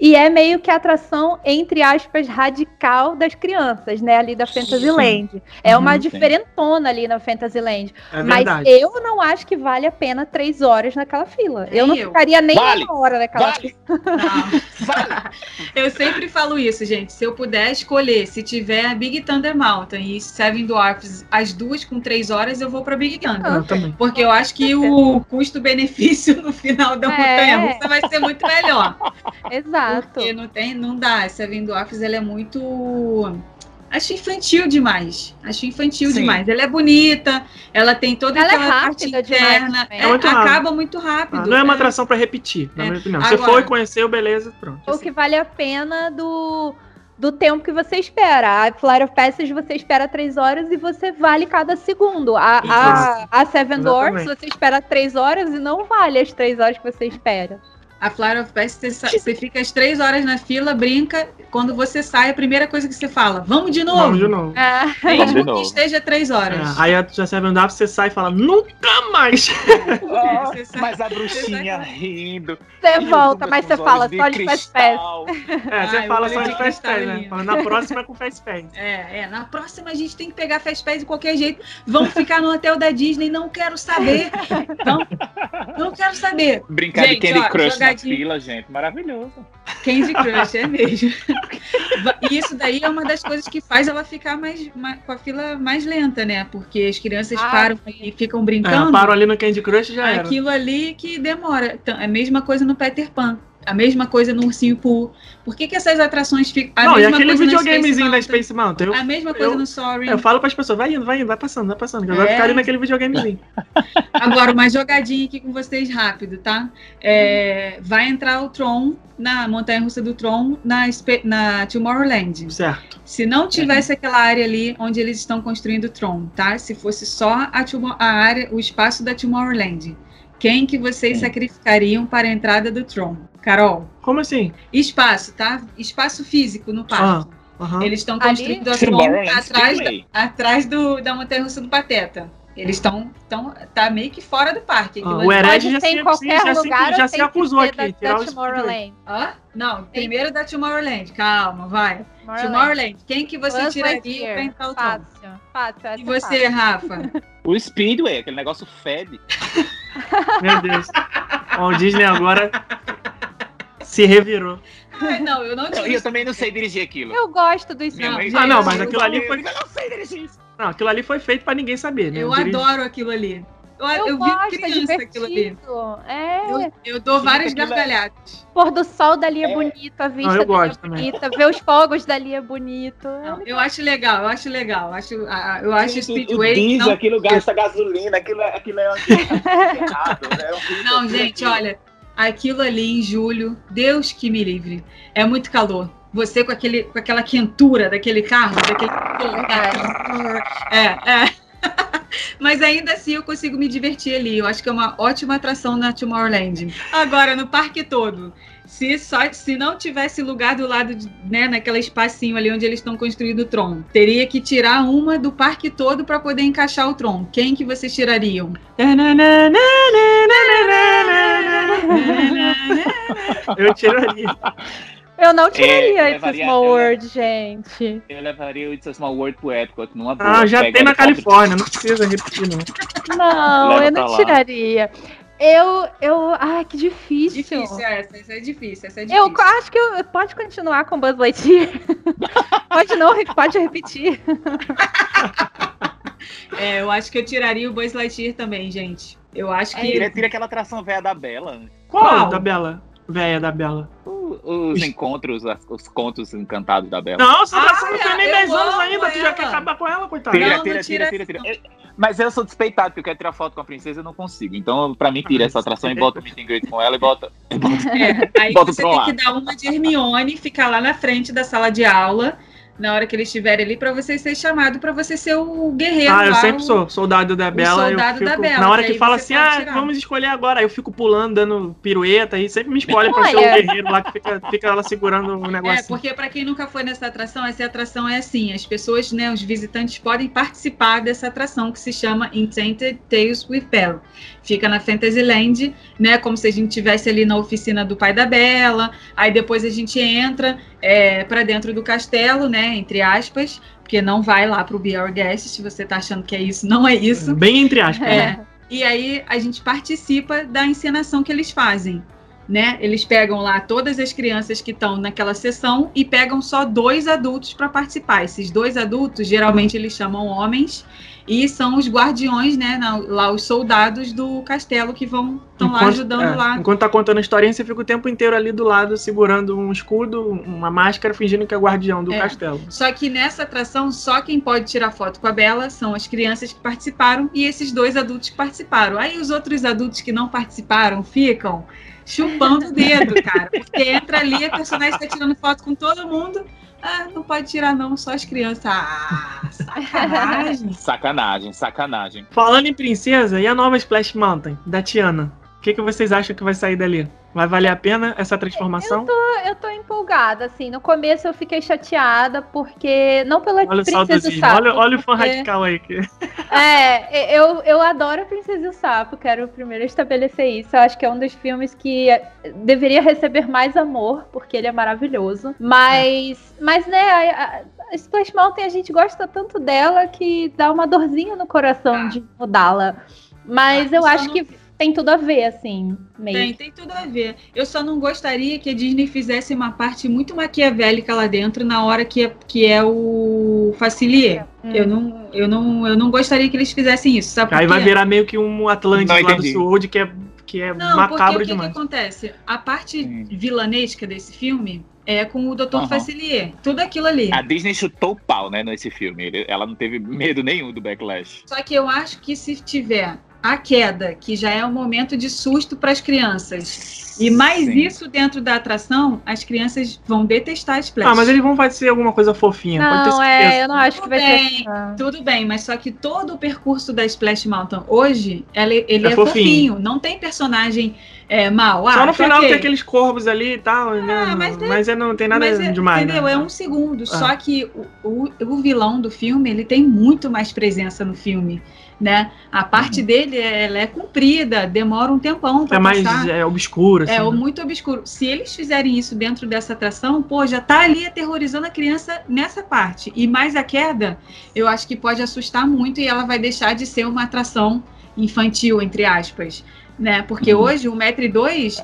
e é meio que a atração, entre aspas, radical das crianças, né? Ali da Fantasyland. É uma uhum, diferentona ali na Fantasyland. É Mas eu não acho que vale a pena três horas naquela fila. eu não eu. ficaria nem vale. uma hora naquela vale. fila. vale. Eu sempre falo isso, gente. Se eu puder escolher, se tiver a Big Thunder Mountain e Seven Dwarfs, as duas com três horas, eu vou pra Big Thunder. Eu também. Porque eu acho que o custo-benefício no final da é. montanha russa vai ser muito melhor. Exato. Exato. Porque não tem, não dá. Essa Dwarfs ela é muito Acho infantil demais. Acho infantil Sim. demais. Ela é bonita, ela tem toda ela é aquela é parte interna. É, é muito acaba muito rápido. Ah, não é uma atração para repetir, na é. minha opinião. Você foi, conheceu, beleza, pronto. O que vale a pena do do tempo que você espera. A Flight of Passage você espera três horas e você vale cada segundo. A, a, a Seven Doors você espera três horas e não vale as três horas que você espera. A Flight of Passage, você fica as três horas na fila, brinca. Quando você sai, a primeira coisa que você fala, vamos de novo. Vamos de novo. É. Mesmo que esteja três horas. É. Aí a Seven Doors você sai e fala, nunca mais. Oh, mas a bruxinha rindo. Você volta, mas você fala só de Fast Pass. É, você fala só de Fast Pass, né? Na próxima é com Fast Pass. É, é. Na próxima a gente tem que pegar Fast Pass de qualquer jeito. Vamos ficar no hotel da Disney, não quero saber. Não, não quero saber. Brincar gente, de Candy ó, Crush na fila, gente. Maravilhoso. Candy Crush, é mesmo. E isso daí é uma das coisas que faz ela ficar mais, mais com a fila mais lenta, né? Porque as crianças ah, param e ficam brincando. É, param ali no Candy Crush já Aquilo era. ali que demora. Então, é a mesma coisa no Peter Pan. A mesma coisa no Ursinho Pooh. Por que, que essas atrações ficam. A não, e aquele videogamezinho da Space Mountain. Eu, a mesma coisa eu, no Sorry. Eu falo para as pessoas, vai indo, vai indo, vai passando, vai passando. Que eu é. vou ficar ali naquele videogamezinho. Agora, uma jogadinha aqui com vocês rápido, tá? É, vai entrar o Tron na montanha russa do Tron na, na Tomorrowland. Certo. Se não tivesse aquela área ali onde eles estão construindo o Tron, tá? Se fosse só a, a área, o espaço da Tomorrowland quem que vocês Sim. sacrificariam para a entrada do Tron? Carol. Como assim? Espaço, tá? Espaço físico no parque. Ah, uhum. Eles estão construindo a Tron atrás, da, atrás do, da montanha russa do Pateta. Eles estão tão, tá meio que fora do parque. Ah, o Hered já, se, em qualquer já, lugar, já se acusou aqui. Da, da Tomorrowland. Hã? Não, primeiro da Tomorrowland. Calma, vai. Tomorrowland. Tomorrowland. Quem que você Buzz tiraria para entrar o Fácil. Fácil. E você, fácil. Rafa? O Speedway, aquele negócio fede. Meu Deus. o Disney agora se revirou. Ai, não, eu não tinha. Eu, eu também não sei dirigir aquilo. Eu gosto do Speedway. Ah, não, mas aquilo ali foi. Eu não sei dirigir isso. Não, aquilo ali foi feito pra ninguém saber, né? Eu, eu adoro aquilo ali. Eu, eu, eu vi criança é aquilo ali. É. Eu, eu dou várias é gargalhadas. Pôr do sol dali é, é bonito, a vista não, dali é bonita, ver os fogos dali é bonito. Não, eu acho legal, eu acho legal. Eu acho, eu acho Sim, Speedway. O diesel, não... aquilo gasta gasolina, aquilo, aquilo é errado, né? Não, gente, olha, aquilo ali em julho, Deus que me livre. É muito calor você com, aquele, com aquela quentura daquele carro, daquele. É, é. Mas ainda assim eu consigo me divertir ali. Eu acho que é uma ótima atração na Tomorrowland. Agora, no parque todo. Se, só, se não tivesse lugar do lado, de, né, naquele espacinho ali onde eles estão construindo o Tron, teria que tirar uma do parque todo para poder encaixar o Tron. Quem que vocês tirariam? Eu tiraria. Eu não tiraria é, It's a Small World, gente. Eu levaria o It's a Small World pro Epcot, numa boa. Ah, já tem na Califórnia, não precisa repetir, não. Não, eu não tiraria. Eu, eu, ai, que difícil. Difícil essa, essa é difícil, essa é difícil. Eu acho que eu, pode continuar com Buzz Lightyear. pode não, pode repetir. é, eu acho que eu tiraria o Buzz Lightyear também, gente. Eu acho que. É, tira aquela atração velha da Bela. Qual? Qual? Da Bela? Véia da Bela. Os encontros, os contos encantados da Bela. Não, você ah, não tem nem 10 anos ainda, tu já quer acabar com ela, coitada. Tira, não, tira, não tira, tira, tira, tira. Mas eu sou despeitado, porque eu quero tirar foto com a princesa e não consigo. Então, pra mim, tira essa atração e bota o meet and greet com ela e bota. É, aí bota você tem que dar uma de Hermione, ficar lá na frente da sala de aula na hora que eles estiverem ali, para você ser chamado, para você ser o guerreiro. Ah, eu lá, sempre o, sou soldado da Bela. soldado fico, da Bela. Na hora que, que fala assim, ah, tirar. vamos escolher agora. Aí eu fico pulando, dando pirueta e sempre me escolhe para ser o guerreiro lá que fica, fica ela segurando o negócio. É, porque para quem nunca foi nessa atração, essa atração é assim: as pessoas, né, os visitantes podem participar dessa atração que se chama Enchanted Tales with Belle fica na Fantasyland, né? Como se a gente tivesse ali na oficina do pai da Bela. Aí depois a gente entra é, para dentro do castelo, né? Entre aspas, porque não vai lá para o Be Our Guest. Se você está achando que é isso, não é isso. Bem entre aspas. É. Né? E aí a gente participa da encenação que eles fazem. Né? Eles pegam lá todas as crianças que estão naquela sessão e pegam só dois adultos para participar. Esses dois adultos, geralmente eles chamam homens, e são os guardiões, né, lá os soldados do castelo que vão estão lá ajudando é, lá. Enquanto tá contando a historinha, você fica o tempo inteiro ali do lado segurando um escudo, uma máscara, fingindo que é guardião do é. castelo. Só que nessa atração, só quem pode tirar foto com a Bela são as crianças que participaram e esses dois adultos que participaram. Aí os outros adultos que não participaram ficam chupando o dedo, cara, porque entra ali a personagem está tirando foto com todo mundo ah, não pode tirar não, só as crianças. Ah, sacanagem. sacanagem, sacanagem. Falando em princesa, e a nova Splash Mountain, da Tiana? O que, que vocês acham que vai sair dali? Vai valer a pena essa transformação? Eu tô, eu tô empolgada, assim. No começo eu fiquei chateada, porque. Não pela olha Princesa o Sapo. Olha, olha o fã porque... radical aí. Que... É, eu, eu adoro a Princesa e o Sapo, quero primeiro estabelecer isso. Eu acho que é um dos filmes que deveria receber mais amor, porque ele é maravilhoso. Mas, é. mas né, a, a Splash Mountain a gente gosta tanto dela que dá uma dorzinha no coração ah. de mudá-la. Mas ah, eu acho não... que tem tudo a ver, assim, meio. Tem, tem tudo a ver. Eu só não gostaria que a Disney fizesse uma parte muito maquiavélica lá dentro na hora que é, que é o Facilier. Hum. Eu, não, eu, não, eu não gostaria que eles fizessem isso, sabe? Aí vai virar meio que um Atlântico lá do Sword que é, que é não, macabro porque, demais. O que, que acontece? A parte hum. vilanesca desse filme é com o Dr. Uhum. Facilier. Tudo aquilo ali. A Disney chutou o pau, né, nesse filme. Ela não teve medo nenhum do backlash. Só que eu acho que se tiver a queda, que já é um momento de susto para as crianças. E mais Sim. isso dentro da atração, as crianças vão detestar as Splash. Ah, mas eles vão fazer alguma coisa fofinha. Não, é, eu não acho tudo que vai bem, ser. Tudo bem, mas só que todo o percurso da Splash Mountain hoje, ele, ele é, é fofinho. fofinho. Não tem personagem é, mal. Ah, só no final okay. tem aqueles corvos ali e tal, ah, né? mas, é, mas é, não tem nada é, demais. Entendeu? Né? É um segundo. Ah. Só que o, o, o vilão do filme, ele tem muito mais presença no filme né? A parte uhum. dele ela é comprida, demora um tempão para É mais passar. é obscuro, assim, É né? muito obscuro. Se eles fizerem isso dentro dessa atração, pô, já tá ali aterrorizando a criança nessa parte. E mais a queda, eu acho que pode assustar muito e ela vai deixar de ser uma atração infantil, entre aspas, né? Porque uhum. hoje o metro e dois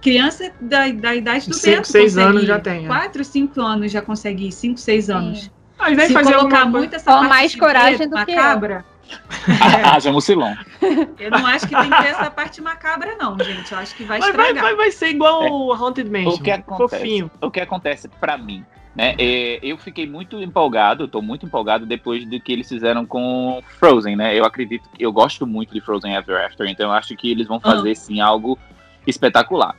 criança da, da idade do 5, 6 anos já tem. 4, 5 anos já consegue ir, 5, 6 anos. Sim. Ah, Se fazer colocar muito essa parte mais coragem do macabra, que Haja mucilão. Eu não acho que tem que ter essa parte macabra, não, gente. Eu acho que vai estragar. Vai, vai, vai ser igual é. o Haunted Mansion. O que acontece, fofinho. O que acontece pra mim, né? É, eu fiquei muito empolgado, tô muito empolgado depois do que eles fizeram com Frozen, né? Eu acredito que eu gosto muito de Frozen Ever After, então eu acho que eles vão fazer ah. sim algo espetacular.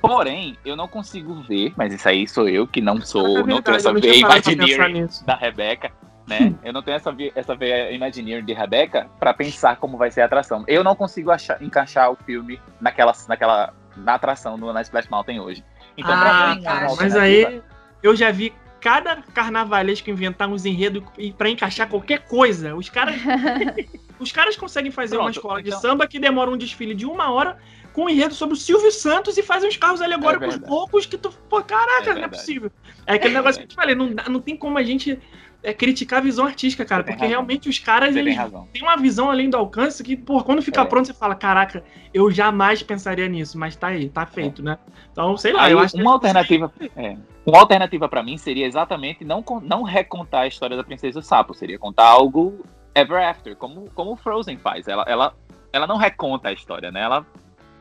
Porém, eu não consigo ver, mas isso aí sou eu que não sou, é não tenho essa veia Imagineering da Rebeca né? Eu não tenho essa, essa veia Imagineering de Rebecca para pensar como vai ser a atração. Eu não consigo achar, encaixar o filme naquela, naquela na atração no, na Splash Mountain hoje. Então, ah, pra mim, mas aí eu já vi cada carnavalesco inventar uns enredos para encaixar qualquer coisa. Os caras os caras conseguem fazer Pronto, uma escola então... de samba que demora um desfile de uma hora com um enredo sobre o Silvio Santos e fazem uns carros alegóricos é loucos que tu. Pô, caraca, é não é possível. É aquele negócio que eu te falei, não, não tem como a gente é criticar a visão artística, cara. porque razão. realmente os caras eles têm uma visão além do alcance que, pô, quando ficar é. pronto, você fala, caraca, eu jamais pensaria nisso, mas tá aí, tá feito, é. né? Então, sei lá, aí, eu acho uma alternativa. É, uma alternativa para mim seria exatamente não, não recontar a história da Princesa do Sapo, seria contar algo ever after, como, como Frozen faz. Ela, ela, ela não reconta a história, né? Ela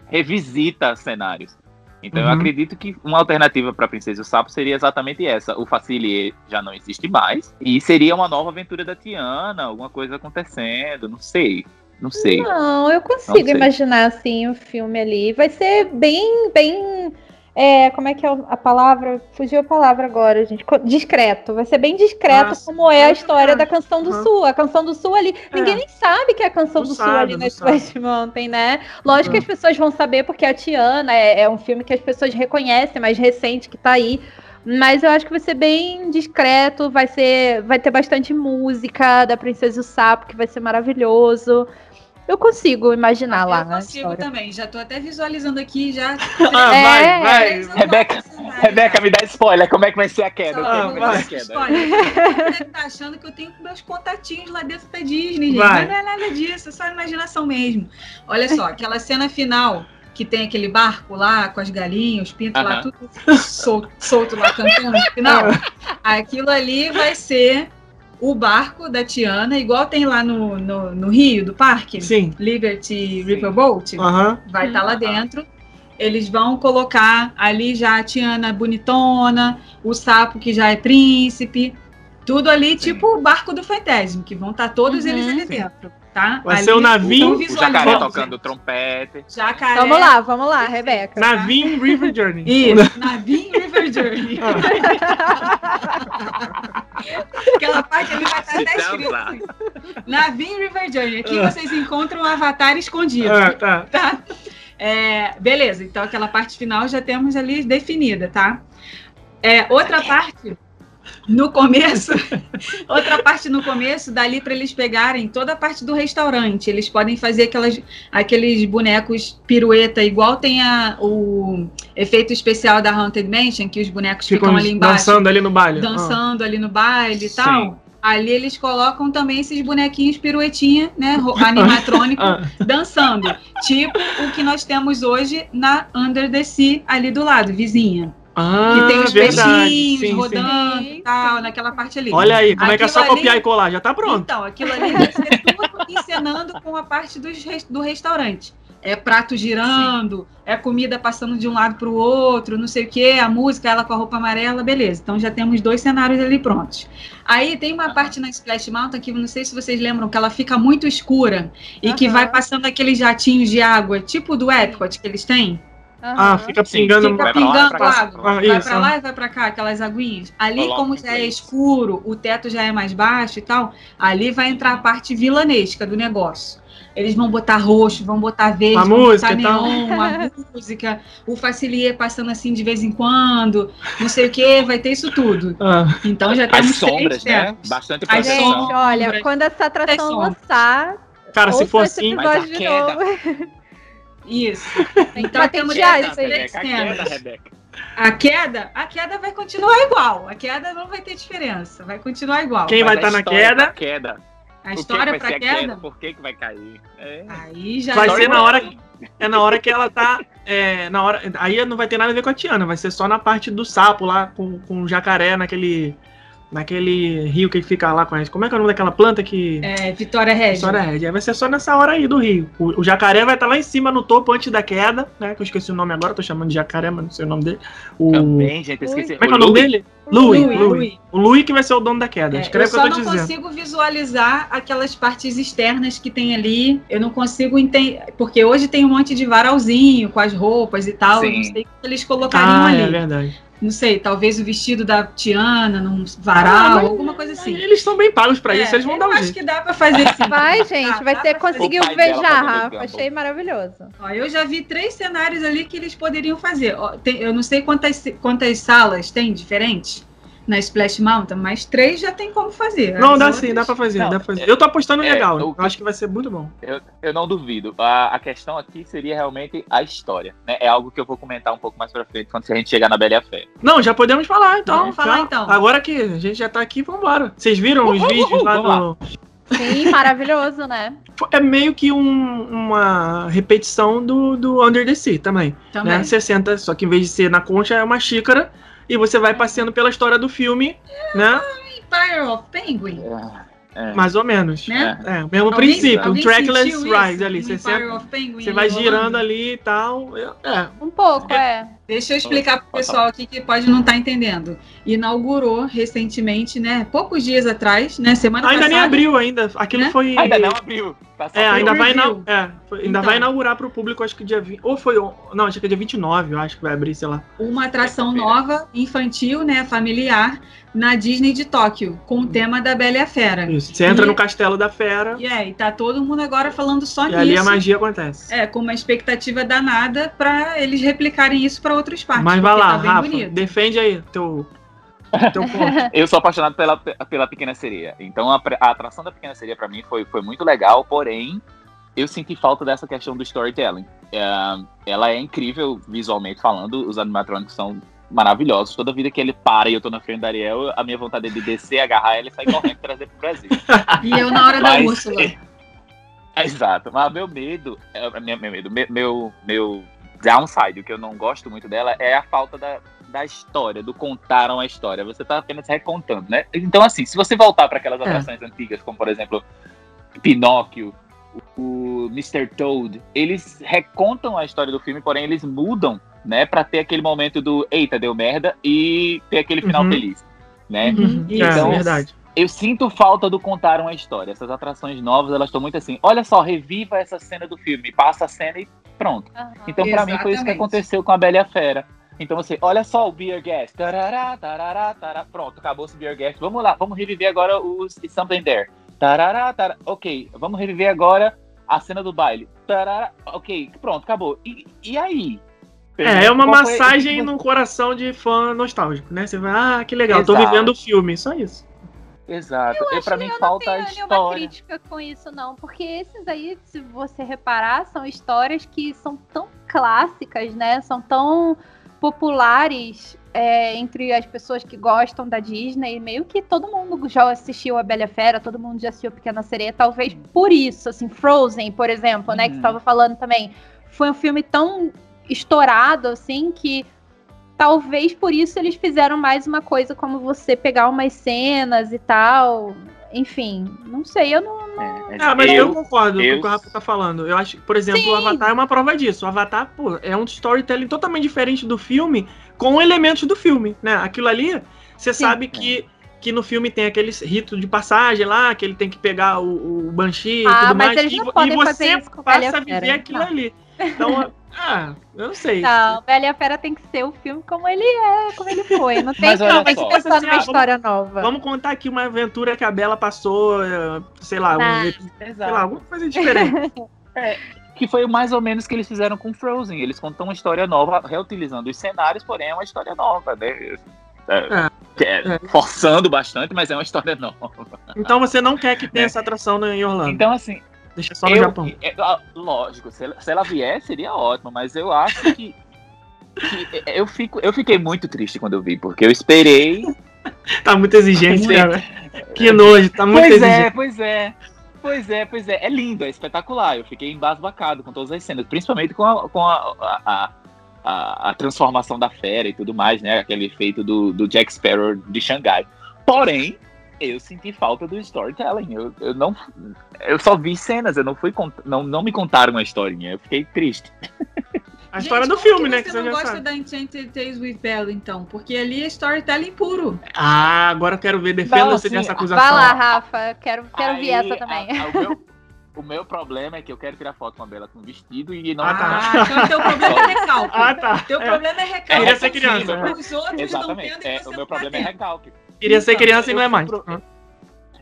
revisita cenários. Então uhum. eu acredito que uma alternativa para Princesa e o Sapo seria exatamente essa. O Facilier já não existe mais. E seria uma nova aventura da Tiana, alguma coisa acontecendo, não sei. Não sei. Não, eu consigo imaginar assim o filme ali. Vai ser bem, bem é, como é que é a palavra? Fugiu a palavra agora, gente. Discreto. Vai ser bem discreto Nossa, como é a história da Canção do uhum. Sul. A Canção do Sul ali, é. ninguém nem sabe que é a Canção não do sabe, Sul ali na Splash Mountain, né? Lógico uhum. que as pessoas vão saber porque a Tiana é, é, um filme que as pessoas reconhecem, mais recente que tá aí. Mas eu acho que vai ser bem discreto, vai ser, vai ter bastante música da Princesa e o Sapo, que vai ser maravilhoso. Eu consigo imaginar eu lá. Eu consigo também, já tô até visualizando aqui, já. ah, é, vai, vai. Rebeca, Rebeca, me dá spoiler, como é que vai ser a queda? Ah, vai. Queda. Spoiler. tá achando que eu tenho meus contatinhos lá dentro da Disney, gente. Vai. Mas não é nada disso, é só imaginação mesmo. Olha só, aquela cena final que tem aquele barco lá com as galinhas, os pintos uh -huh. lá, tudo solto, solto lá cantando no final. Aquilo ali vai ser o barco da Tiana, igual tem lá no, no, no Rio, do parque. Sim. Liberty Riverboat. Uhum. Vai estar tá lá dentro. Eles vão colocar ali já a Tiana bonitona, o sapo que já é príncipe. Tudo ali, Sim. tipo o barco do Fantasma, que vão estar tá todos uhum. eles ali dentro tá? Vai Ali, ser o navio. O jacaré tocando trompete. Jacaré. Vamos lá, vamos lá, Rebeca. Navio River Journey. Isso, navio River Journey. Aquela parte ali vai estar até escrito. Assim. Navio River Journey. Aqui ah. vocês encontram um avatar escondido. Ah, tá. tá? É, beleza, então aquela parte final já temos ali definida, tá? É, outra parte no começo, outra parte no começo, dali para eles pegarem toda a parte do restaurante. Eles podem fazer aquelas, aqueles bonecos pirueta, igual tem a, o efeito especial da Haunted Mansion, que os bonecos ficam, ficam ali embaixo. Dançando ali no baile. Dançando ah. ali no baile e tal. Ali eles colocam também esses bonequinhos piruetinha, né? Animatrônico, ah. dançando. Tipo o que nós temos hoje na Under the Sea, ali do lado, vizinha. Ah, que tem os verdade. peixinhos sim, rodando sim. e tal, naquela parte ali. Olha aí, como aquilo é que é só ali... copiar e colar? Já tá pronto. Então, aquilo ali vai ser tudo encenando com a parte do, do restaurante. É prato girando, sim. é comida passando de um lado para o outro, não sei o que, a música, ela com a roupa amarela, beleza. Então já temos dois cenários ali prontos. Aí tem uma parte na Splash Mountain que não sei se vocês lembram que ela fica muito escura e uhum. que vai passando aqueles jatinhos de água, tipo do Epcot que eles têm. Uhum. Ah, fica pingando. Fica vai pingando lá, água. Ah, vai para lá e vai para cá, aquelas aguinhas. Ali, Coloca como já é escuro, o teto já é mais baixo e tal, ali vai entrar a parte vilanesca do negócio. Eles vão botar roxo, vão botar verde, a vão música, botar neon, a música, o facilier passando assim de vez em quando, não sei o que, vai ter isso tudo. Ah. Então já temos As sombras, né? Bastante As gente, olha, quando essa atração lançar, Cara, se for assim, vai de novo. Isso. Então temos três cenas. A queda, a queda vai continuar igual. A queda não vai ter diferença. Vai continuar igual. Quem vai estar tá na queda? queda? A história para queda? queda? Por que, que vai cair? É. Aí já vai ser na hora é na hora que ela tá é, na hora aí não vai ter nada a ver com a Tiana, vai ser só na parte do sapo lá com, com o jacaré naquele naquele rio que fica lá com a gente. Como é que é o nome daquela planta que. É, Vitória Regia. Vitória Regia. Vai ser só nessa hora aí do rio. O, o, jacaré vai estar lá em cima no topo antes da queda, né? Que eu esqueci o nome agora, tô chamando de jacaré, mas não sei o nome dele. O... Também, gente, esqueci. Como é que é o nome dele? Louis, Louis, Louis. O Louis que vai ser o dono da queda. É, Escreve eu só não consigo visualizar aquelas partes externas que tem ali. Eu não consigo entender. Porque hoje tem um monte de varalzinho com as roupas e tal. Sim. Eu não sei o que eles colocariam ah, ali. É verdade não sei, talvez o vestido da Tiana num varal, ah, alguma coisa assim. Eles são bem pagos para é, isso, eles vão dar um acho jeito. que dá para fazer sim. Vai, gente, vai ter conseguiu já, Rafa. Achei maravilhoso. Ó, eu já vi três cenários ali que eles poderiam fazer. Ó, tem, eu não sei quantas, quantas salas tem diferentes na Splash Mountain, mas três já tem como fazer. Não, dá outras... sim, dá pra fazer, não, dá pra fazer. Eu tô apostando é, legal, eu, eu, acho que vai ser muito bom. Eu, eu não duvido. A, a, questão aqui seria realmente a história, né? É algo que eu vou comentar um pouco mais pra frente, quando a gente chegar na Bela e a Fé. Não, já podemos falar, então. Vamos falar, já, então. Agora que a gente já tá aqui, vambora. Vocês viram uhul, os vídeos uhul, lá no... Sim, maravilhoso, né? É meio que um, uma repetição do, do Under the Sea também. também. Né? 60, só que em vez de ser na concha, é uma xícara e você vai passeando pela história do filme, né? Empire of Penguin. É. Mais ou menos. Né? É, é o mesmo alguém, princípio. Alguém um trackless ride ali. Você, sempre, você vai girando ali e tal. É. Um pouco, é. Deixa eu explicar para o pessoal aqui que pode não estar tá entendendo. Inaugurou recentemente, né? Poucos dias atrás, né? Semana ainda passada. Ainda nem abriu ainda. Aquilo né? foi. Ainda não abriu. é, ainda vai, na... é, foi... ainda então. vai inaugurar para o público, acho que dia 20. Ou foi. Não, acho que é dia 29, eu acho que vai abrir, sei lá. Uma atração nova, infantil, né? Familiar na Disney de Tóquio, com o tema da Bela e a Fera. Isso. Você entra e... no castelo da fera. E é, e tá todo mundo agora falando só e nisso. E ali a magia acontece. É, com uma expectativa danada para eles replicarem isso para outros parques. Mas vai lá, tá Rafa, bonito. defende aí teu teu ponto. eu sou apaixonado pela, pela Pequena Sereia. Então a, a atração da Pequena Sereia para mim foi, foi muito legal, porém eu senti falta dessa questão do storytelling. É, ela é incrível visualmente falando, os animatrônicos são maravilhosos. Toda vida que ele para e eu tô na frente da Ariel, a minha vontade é de descer, agarrar ele e sair correndo e trazer pro Brasil. E eu na hora Mas, da Úrsula. É, exato. Mas meu medo, é, meu, meu medo, meu, meu downside, o que eu não gosto muito dela, é a falta da, da história, do contaram a história. Você está apenas recontando, né? Então, assim, se você voltar para aquelas é. atrações antigas, como por exemplo Pinóquio, o Mr. Toad, eles recontam a história do filme, porém eles mudam, né, para ter aquele momento do eita, deu merda e ter aquele final uhum. feliz, né? Uhum. Então, é, verdade. Eu sinto falta do contar uma história. Essas atrações novas, elas estão muito assim. Olha só, reviva essa cena do filme, passa a cena e pronto. Uhum. Então, para mim, foi isso que aconteceu com a Bela e a Fera. Então você, olha só o Beer Gas. Tarará, tarará, tarará. Pronto, acabou o Beer Gas. Vamos lá, vamos reviver agora os Something There. Tarará, tarará. Ok, vamos reviver agora a cena do baile. Tarará. Ok, pronto, acabou. E, e aí? É, é uma Qual massagem foi... no coração de fã nostálgico, né? Você vai, ah, que legal, Exato. tô vivendo o filme, só isso. Exato. Eu e para mim falta a história. Eu não tenho crítica com isso não, porque esses aí, se você reparar, são histórias que são tão clássicas, né? São tão populares é, entre as pessoas que gostam da Disney, meio que todo mundo já assistiu a Bela Fera, todo mundo já assistiu a Pequena Sereia, talvez por isso, assim, Frozen, por exemplo, né, que estava uhum. falando também, foi um filme tão estourado, assim, que talvez por isso eles fizeram mais uma coisa como você pegar umas cenas e tal, enfim, não sei, eu não. não... É, ah, mas eu, eu concordo eu... com o que o Rafa tá falando. Eu acho que, por exemplo, Sim. o Avatar é uma prova disso. O Avatar, pô, é um storytelling totalmente diferente do filme, com elementos do filme, né? Aquilo ali, você sabe que. Que no filme tem aquele rito de passagem lá, que ele tem que pegar o, o Banshee ah, e tudo mais. Eles não e, podem e você passa a viver aquilo não. ali. Então, ah, eu não sei. Não, Bela e a Fera tem que ser o filme como ele é, como ele foi. Não tem como tem que pensar assim, numa ah, história vamos, nova. Vamos contar aqui uma aventura que a Bela passou, eh, sei lá, um, sei lá alguma coisa diferente. é, que foi mais ou menos que eles fizeram com Frozen. Eles contam uma história nova, reutilizando os cenários, porém é uma história nova, né? É, é, é, forçando bastante, mas é uma história nova. Então você não quer que tenha essa atração em Orlando? Então, assim, Deixa só no eu, Japão. Eu, ah, lógico, se ela, se ela vier, seria ótimo, mas eu acho que, que, eu, fico, eu fiquei muito triste quando eu vi, porque eu esperei. tá muito exigente, cara. Que nojo, tá muito pois é, exigente. É, pois é. Pois é, pois é. É lindo, é espetacular. Eu fiquei embasbacado com todas as cenas, principalmente com a, com a, a, a, a transformação da fera e tudo mais, né? Aquele efeito do, do Jack Sparrow de Xangai. Porém, eu senti falta do storytelling. Eu, eu não. Eu só vi cenas, eu não fui não, não me contaram uma historinha. Eu fiquei triste. A história Gente, do filme, né? Você não gosta sabe. da Enchanted Tales with Bella, então? Porque ali é storytelling puro. Ah, agora eu quero ver. Defenda-se assim, dessa acusação. Vai lá, Rafa. Quero, quero Aí, ver essa também. A, a, o, meu, o, meu, problema é que eu quero tirar foto com a Bela com vestido e não. Ah, tá. então teu problema é recalque. Ah, tá. Teu é. problema é recalque. Queria ser criança. Os outros Exatamente. É, o meu problema é recalque. Queria ser criança e não é mais. Pro,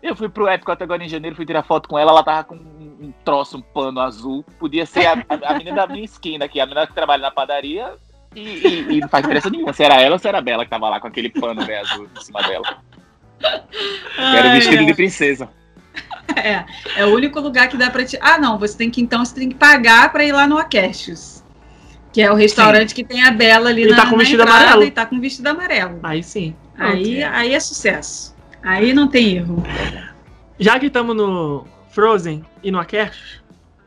eu fui pro Epcot agora em janeiro, fui tirar foto com ela, ela tava com um troço, um pano azul. Podia ser a, a, a menina da minha esquina aqui, a menina que trabalha na padaria. E, e, e, não faz diferença nenhuma se era ela ou se era a Bela que tava lá com aquele pano bem azul em cima dela. Era vestido de princesa. É, é o único lugar que dá pra te. Ah, não, você tem que então você tem que pagar pra ir lá no Acastius. Que é o restaurante sim. que tem a Bela ali e na, tá com vestido amarelo. E tá com vestido amarelo. Aí sim. Aí, aí é sucesso. Aí não tem erro. Já que estamos no Frozen e no Akersh,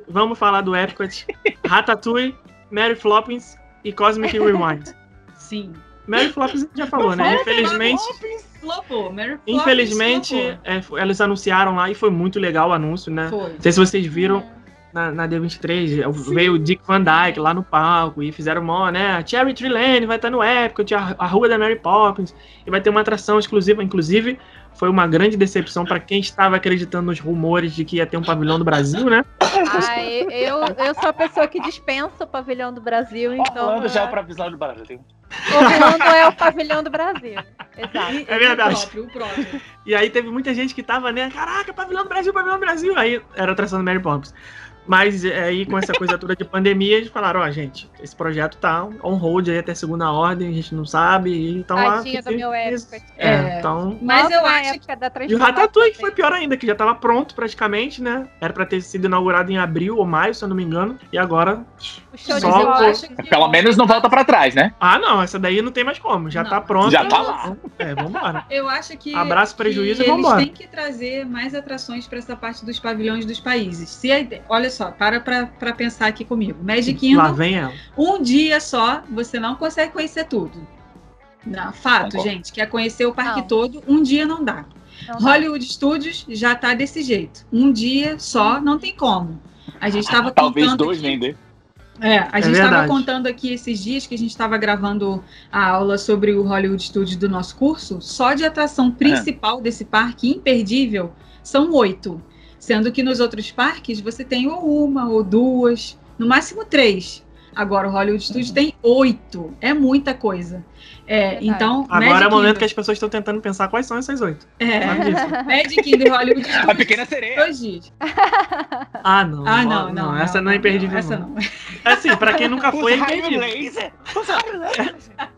vamos falar do Epcot, Ratatouille, Mary Floppins e Cosmic Rewind. Sim. Mary Floppins já falou, né? Infelizmente. Flopou. Mary Floppins infelizmente, é, eles anunciaram lá e foi muito legal o anúncio, né? Foi. Não sei se vocês viram na, na D23, Sim. veio o Dick Van Dyke lá no palco e fizeram mó, né? A Cherry Tree Lane vai estar no Epcot, a, a rua da Mary Poppins, e vai ter uma atração exclusiva, inclusive foi uma grande decepção para quem estava acreditando nos rumores de que ia ter um pavilhão do Brasil, né? Ah, eu, eu sou a pessoa que dispensa o pavilhão do Brasil, então. Orlando já é o pavilhão do Brasil. Orlando é o pavilhão do Brasil. Exato. É verdade. O próprio, o próprio. E aí teve muita gente que tava, né? Caraca, pavilhão do Brasil, pavilhão do Brasil. Aí era a atração do Mary Poppins. Mas é, aí, com essa coisa toda de pandemia, eles falaram, ó, oh, gente, esse projeto tá on hold aí até segunda ordem, a gente não sabe, então lá... Tadinha do meu época. É, é, então... Mas eu acho que... Da e o Ratatouille que foi pior ainda, que já tava pronto praticamente, né? Era pra ter sido inaugurado em abril ou maio, se eu não me engano, e agora... O show só de Pelo menos não volta pra trás, né? Ah, não, essa daí não tem mais como, já não. tá pronto. Já tá lá. É, vambora. Eu acho que... Abraço, prejuízo que e vambora. Eles têm que trazer mais atrações pra essa parte dos pavilhões dos países. Se a ideia... Olha só, para pra para pensar aqui comigo. Magic Kingdom. Lá vem ela. Um dia só, você não consegue conhecer tudo. Não, fato, Concordo. gente. Quer conhecer o parque não. todo, um dia não dá. Não Hollywood dá. Studios já tá desse jeito. Um dia só não tem como. A gente estava Talvez dois aqui... nem dê. É, a é gente estava contando aqui esses dias que a gente estava gravando a aula sobre o Hollywood Studios do nosso curso. Só de atração principal é. desse parque, imperdível, são oito. Sendo que nos outros parques você tem ou uma ou duas, no máximo três. Agora o Hollywood Studios tem oito. É muita coisa. É, então. Agora Magic é o momento Kingdom... que as pessoas estão tentando pensar quais são essas oito. É. Magic Kingdom e Hollywood Studios. A pequena sereia. Dois dias. Ah, não. Ah, não, não. não, não essa não, não é imperdível. Essa não. É assim, pra quem nunca foi, é imperdível. Laser.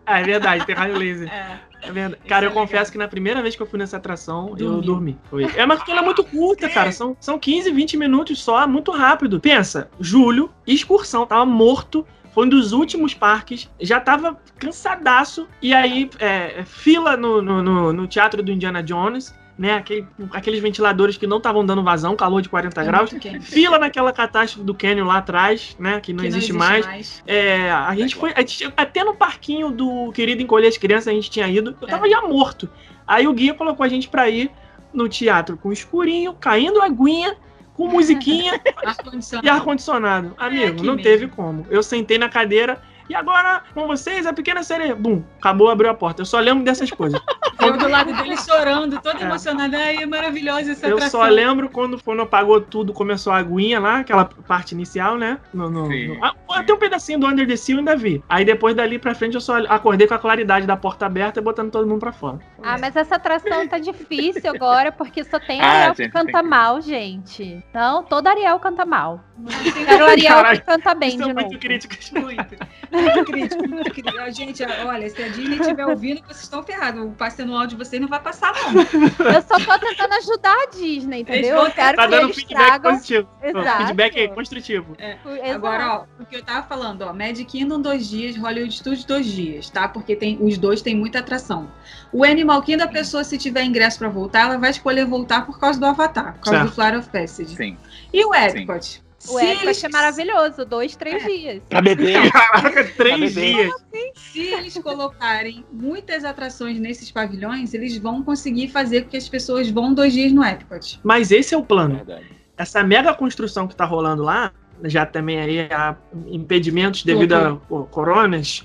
É, é verdade, tem raio laser. É. É verdade. Cara, eu é confesso que na primeira vez que eu fui nessa atração, dormi. eu dormi. Foi. É, mas porque ela é muito curta, cara. São, são 15, 20 minutos só, muito rápido. Pensa, julho, excursão, tava morto. Foi um dos últimos parques, já tava cansadaço. E aí, é, fila no, no, no, no teatro do Indiana Jones né? Aquele, aqueles ventiladores que não estavam dando vazão, calor de 40 é graus. Fila naquela catástrofe do Canyon lá atrás, né? Que não, que existe, não existe, mais. mais. É, a gente foi. A gente, até no parquinho do Querido Encolher as Crianças a gente tinha ido. Eu tava é. já morto. Aí o guia colocou a gente pra ir no teatro com escurinho, caindo aguinha, com musiquinha e ar-condicionado. Amigo, é não mesmo. teve como. Eu sentei na cadeira e agora, com vocês, a pequena sereia. Bum, acabou, abriu a porta. Eu só lembro dessas coisas. Eu do lado dele chorando, todo é. emocionado. Ai, é maravilhosa essa Eu atração. só lembro quando, quando apagou tudo, começou a aguinha lá, aquela parte inicial, né? No, no, no... Ah, até um pedacinho do Under the Sea eu ainda vi. Aí depois dali pra frente eu só acordei com a claridade da porta aberta e botando todo mundo pra fora. Ah, mas essa atração tá difícil agora, porque só tem ah, Ariel ah, que canta tem... mal, gente. Não, todo Ariel canta mal. Quero o Ariel Caralho, que canta bem de novo. Muito críticas. Muito. Muito crítico, muito crítico. Gente, olha, se a Disney estiver ouvindo, vocês estão ferrados. O passe no áudio de vocês não vai passar, não. Eu só tô tentando ajudar a Disney, entendeu? Eu quero tá que dando eles feedback tragam... positivo. Exato. Feedback construtivo. É. Agora, ó, o que eu tava falando, ó, Magic Kingdom dois dias, Hollywood Studios dois dias, tá? Porque tem, os dois têm muita atração. O Animal Kingdom, a pessoa, se tiver ingresso pra voltar, ela vai escolher voltar por causa do Avatar, por causa certo. do Flower of Passage. Sim. E o Epcot? Sim. O Epcot é maravilhoso, dois, três é. dias. Pra beber. Caraca, três dias. Se eles colocarem muitas atrações nesses pavilhões, eles vão conseguir fazer com que as pessoas vão dois dias no Epcot. Mas esse é o plano. Verdade. Essa mega construção que tá rolando lá, já também aí há impedimentos devido a coronas,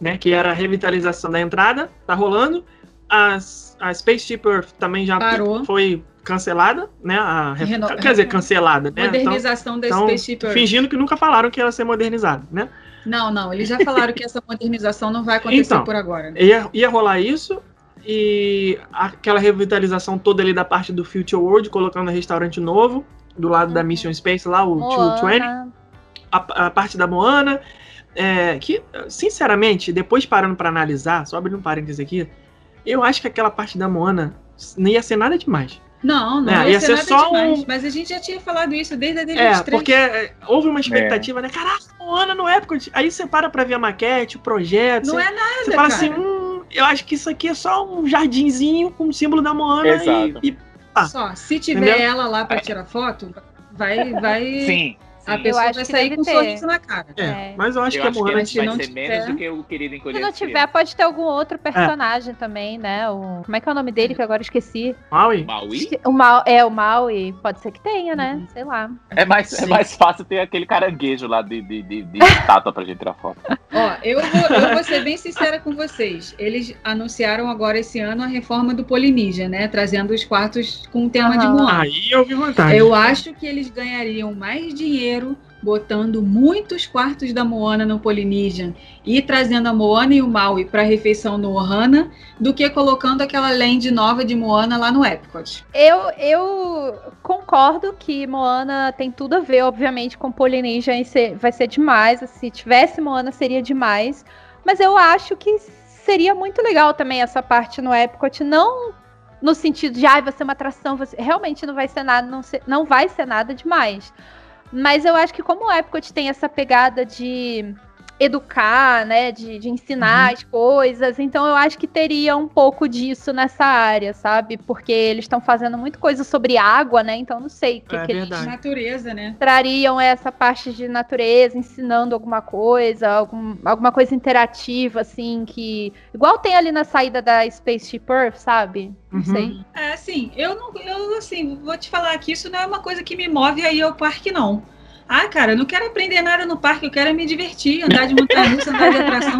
né? Que era a revitalização da entrada, tá rolando. As, a Spaceship Earth também já Parou. foi cancelada, né? A, Reno... Quer dizer, cancelada, né? Modernização então, da então, Spaceship Earth. Fingindo que nunca falaram que ia ser modernizada, né? Não, não, eles já falaram que essa modernização não vai acontecer então, por agora. Né? Ia, ia rolar isso e aquela revitalização toda ali da parte do Future World, colocando um restaurante novo do lado uhum. da Mission Space lá, o Moana. 220. A, a parte da Moana, é, que, sinceramente, depois parando para analisar, só abrindo um parênteses aqui, eu acho que aquela parte da Moana não ia ser nada demais. Não, não é, ia, ser, ser só demais, um... Mas a gente já tinha falado isso desde a D23. É, porque é, houve uma expectativa, é. né? Caraca, Moana no Epcot. Aí você para pra ver a maquete, o projeto. Não você, é nada, Você fala assim, cara. assim, hum, eu acho que isso aqui é só um jardinzinho com o símbolo da Moana Exato. e... e Só, se tiver Entendeu? ela lá pra tirar foto, vai... vai... Sim. A pessoa vai sair com um sorriso na cara. É, é. mas eu acho eu que acho a Moana que vai ser tiver... menos do que o querido encolher. Se não tiver, pode ter algum outro personagem é. também, né? O... Como é que é o nome dele que agora eu esqueci? Maui? Maui? O Ma... É, o Maui. Pode ser que tenha, né? Uhum. Sei lá. É mais, é mais fácil ter aquele caranguejo lá de, de, de, de estátua pra gente tirar foto. Ó, eu vou, eu vou ser bem sincera com vocês. Eles anunciaram agora esse ano a reforma do Polinísia, né? Trazendo os quartos com o tema uhum. de Moana. Aí eu vi vantagem. Eu acho que eles ganhariam mais dinheiro botando muitos quartos da Moana no Polynesian e trazendo a Moana e o Maui para refeição no Ohana, do que colocando aquela land nova de Moana lá no Epcot. Eu, eu concordo que Moana tem tudo a ver, obviamente, com Polynesian e vai ser demais. Se tivesse Moana, seria demais. Mas eu acho que seria muito legal também essa parte no Epcot, não no sentido de, ah, vai ser uma atração, você... realmente não vai ser nada, não, ser, não vai ser nada demais. Mas eu acho que como o Epcot tem essa pegada de educar, né? De, de ensinar uhum. as coisas. Então eu acho que teria um pouco disso nessa área, sabe? Porque eles estão fazendo muita coisa sobre água, né? Então não sei o que, é que eles natureza, né? trariam essa parte de natureza, ensinando alguma coisa, algum, alguma coisa interativa, assim, que. Igual tem ali na saída da Spaceship Earth, sabe? Não uhum. sei. É, assim, eu não. Eu assim, vou te falar que isso não é uma coisa que me move aí ao parque, não. Ah, cara, eu não quero aprender nada no parque, eu quero me divertir, andar de montanha-russa, andar de atração.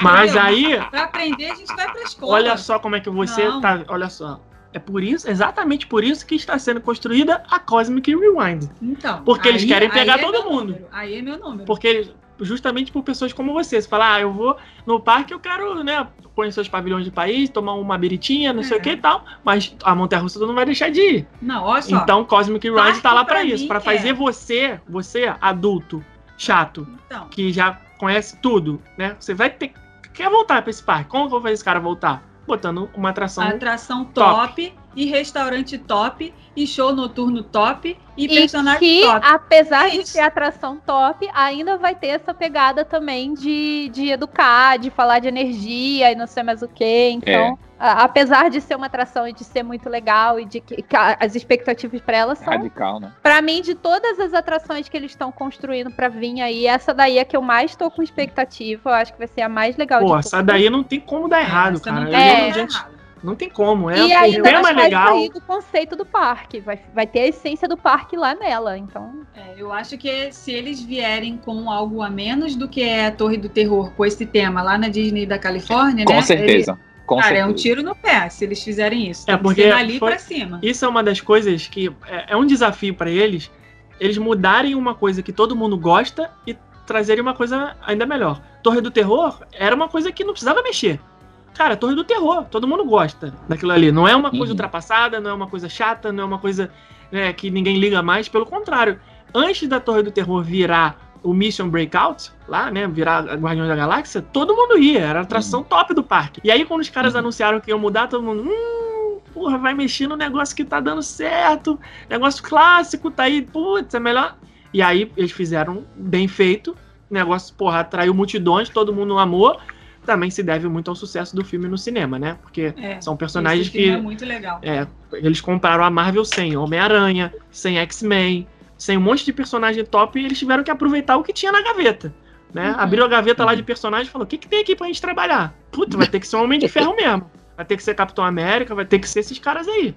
Mas aí. Pra aprender, a gente vai pra escola. Olha só como é que você não. tá. Olha só. É por isso, exatamente por isso que está sendo construída a Cosmic Rewind. Então. Porque aí, eles querem pegar é todo mundo. Número. Aí é meu número. Porque justamente por pessoas como você. Você fala, ah, eu vou no parque, eu quero, né, conhecer os pavilhões de país, tomar uma biritinha, não é. sei o que e tal, mas a Montanha Russa não vai deixar de ir. Não, olha só. Então Cosmic Rise tá lá para isso, para fazer é. você, você adulto, chato, então. que já conhece tudo, né? Você vai ter quer voltar para esse parque. Como que eu vou fazer esse cara voltar? Botando uma atração atração top, top e restaurante top e show noturno top e, e personagem que, top. apesar é de ser atração top, ainda vai ter essa pegada também de, de educar, de falar de energia e não sei mais o que. Então, é. a, apesar de ser uma atração e de ser muito legal e de que, que as expectativas para ela são radical, né? Para mim, de todas as atrações que eles estão construindo para vir aí, essa daí é que eu mais estou com expectativa. Eu acho que vai ser a mais legal. Pô, essa daí não tem como dar errado, cara. Não é, eu, gente, não tem como. É e ainda tema vai legal. sair do conceito do parque. Vai, vai ter a essência do parque lá nela. Então. É, eu acho que se eles vierem com algo a menos do que é a Torre do Terror com esse tema lá na Disney da Califórnia, com né? Certeza. Ele, com cara, certeza. é um tiro no pé se eles fizerem isso. É porque ali foi, pra cima. Isso é uma das coisas que é, é um desafio para eles. Eles mudarem uma coisa que todo mundo gosta e trazerem uma coisa ainda melhor. Torre do Terror era uma coisa que não precisava mexer. Cara, Torre do Terror, todo mundo gosta daquilo ali. Não é uma coisa uhum. ultrapassada, não é uma coisa chata, não é uma coisa né, que ninguém liga mais. Pelo contrário, antes da Torre do Terror virar o Mission Breakout, lá, né, virar Guardiões da Galáxia, todo mundo ia, era a atração uhum. top do parque. E aí, quando os caras uhum. anunciaram que iam mudar, todo mundo, hum, porra, vai mexer no negócio que tá dando certo, negócio clássico, tá aí, putz, é melhor. E aí, eles fizeram bem feito, negócio, porra, atraiu multidões, todo mundo amou, também se deve muito ao sucesso do filme no cinema, né? Porque é, são personagens que. É muito legal. É, eles compraram a Marvel sem Homem-Aranha, sem X-Men, sem um monte de personagem top e eles tiveram que aproveitar o que tinha na gaveta. Né? Uhum. Abriu a gaveta uhum. lá de personagem e falou: o que, que tem aqui pra gente trabalhar? Puta, vai ter que ser um Homem de Ferro mesmo. Vai ter que ser Capitão América, vai ter que ser esses caras aí.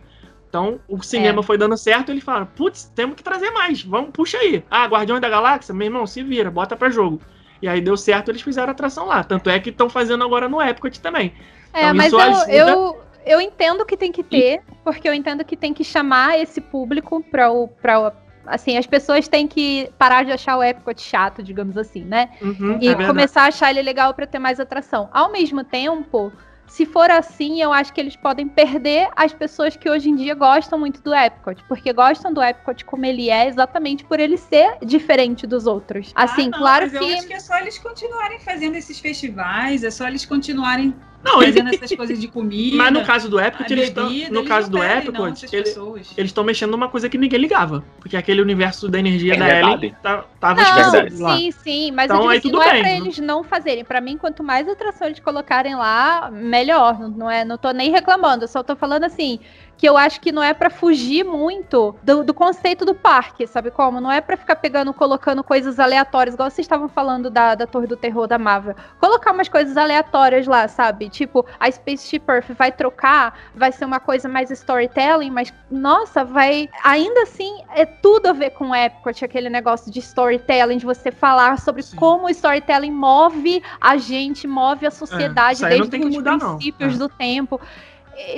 Então, o cinema é. foi dando certo, eles falaram: putz, temos que trazer mais, vamos, puxa aí. Ah, Guardiões da Galáxia, meu irmão, se vira, bota pra jogo. E aí deu certo, eles fizeram a atração lá. Tanto é que estão fazendo agora no Epcot também. É, então, mas eu, ajuda... eu, eu entendo que tem que ter, porque eu entendo que tem que chamar esse público para o. Pra, assim, as pessoas têm que parar de achar o Epcot chato, digamos assim, né? Uhum, e é começar a achar ele legal para ter mais atração. Ao mesmo tempo, se for assim, eu acho que eles podem perder as pessoas que hoje em dia gostam muito do Epcot, porque gostam do Epcot como ele é, exatamente por ele ser diferente dos outros. Assim, ah, não, claro que. Eu acho que é só eles continuarem fazendo esses festivais, é só eles continuarem não, fazendo ele... essas coisas de comida. Mas no caso do Epcot, eles estão. No caso do Epcot, ele, eles estão mexendo numa coisa que ninguém ligava. Porque aquele universo da energia é da verdade. Ellen tá, tava não, lá. Sim, sim, mas então, aí, assim, tudo não é bem, é pra não... eles não fazerem. Pra mim, quanto mais atração eles colocarem lá, melhor. Não, é, não tô nem reclamando. Eu só tô falando assim que eu acho que não é para fugir muito do, do, conceito do parque, sabe como? Não é para ficar pegando, colocando coisas aleatórias, igual vocês estavam falando da, da Torre do Terror da Marvel. Colocar umas coisas aleatórias lá, sabe? Tipo, a Spaceship Earth vai trocar, vai ser uma coisa mais storytelling, mas, nossa, vai. Ainda assim, é tudo a ver com o Epcot, aquele negócio de storytelling, de você falar sobre Sim. como o storytelling move a gente, move a sociedade é, desde os princípios. É. do tempo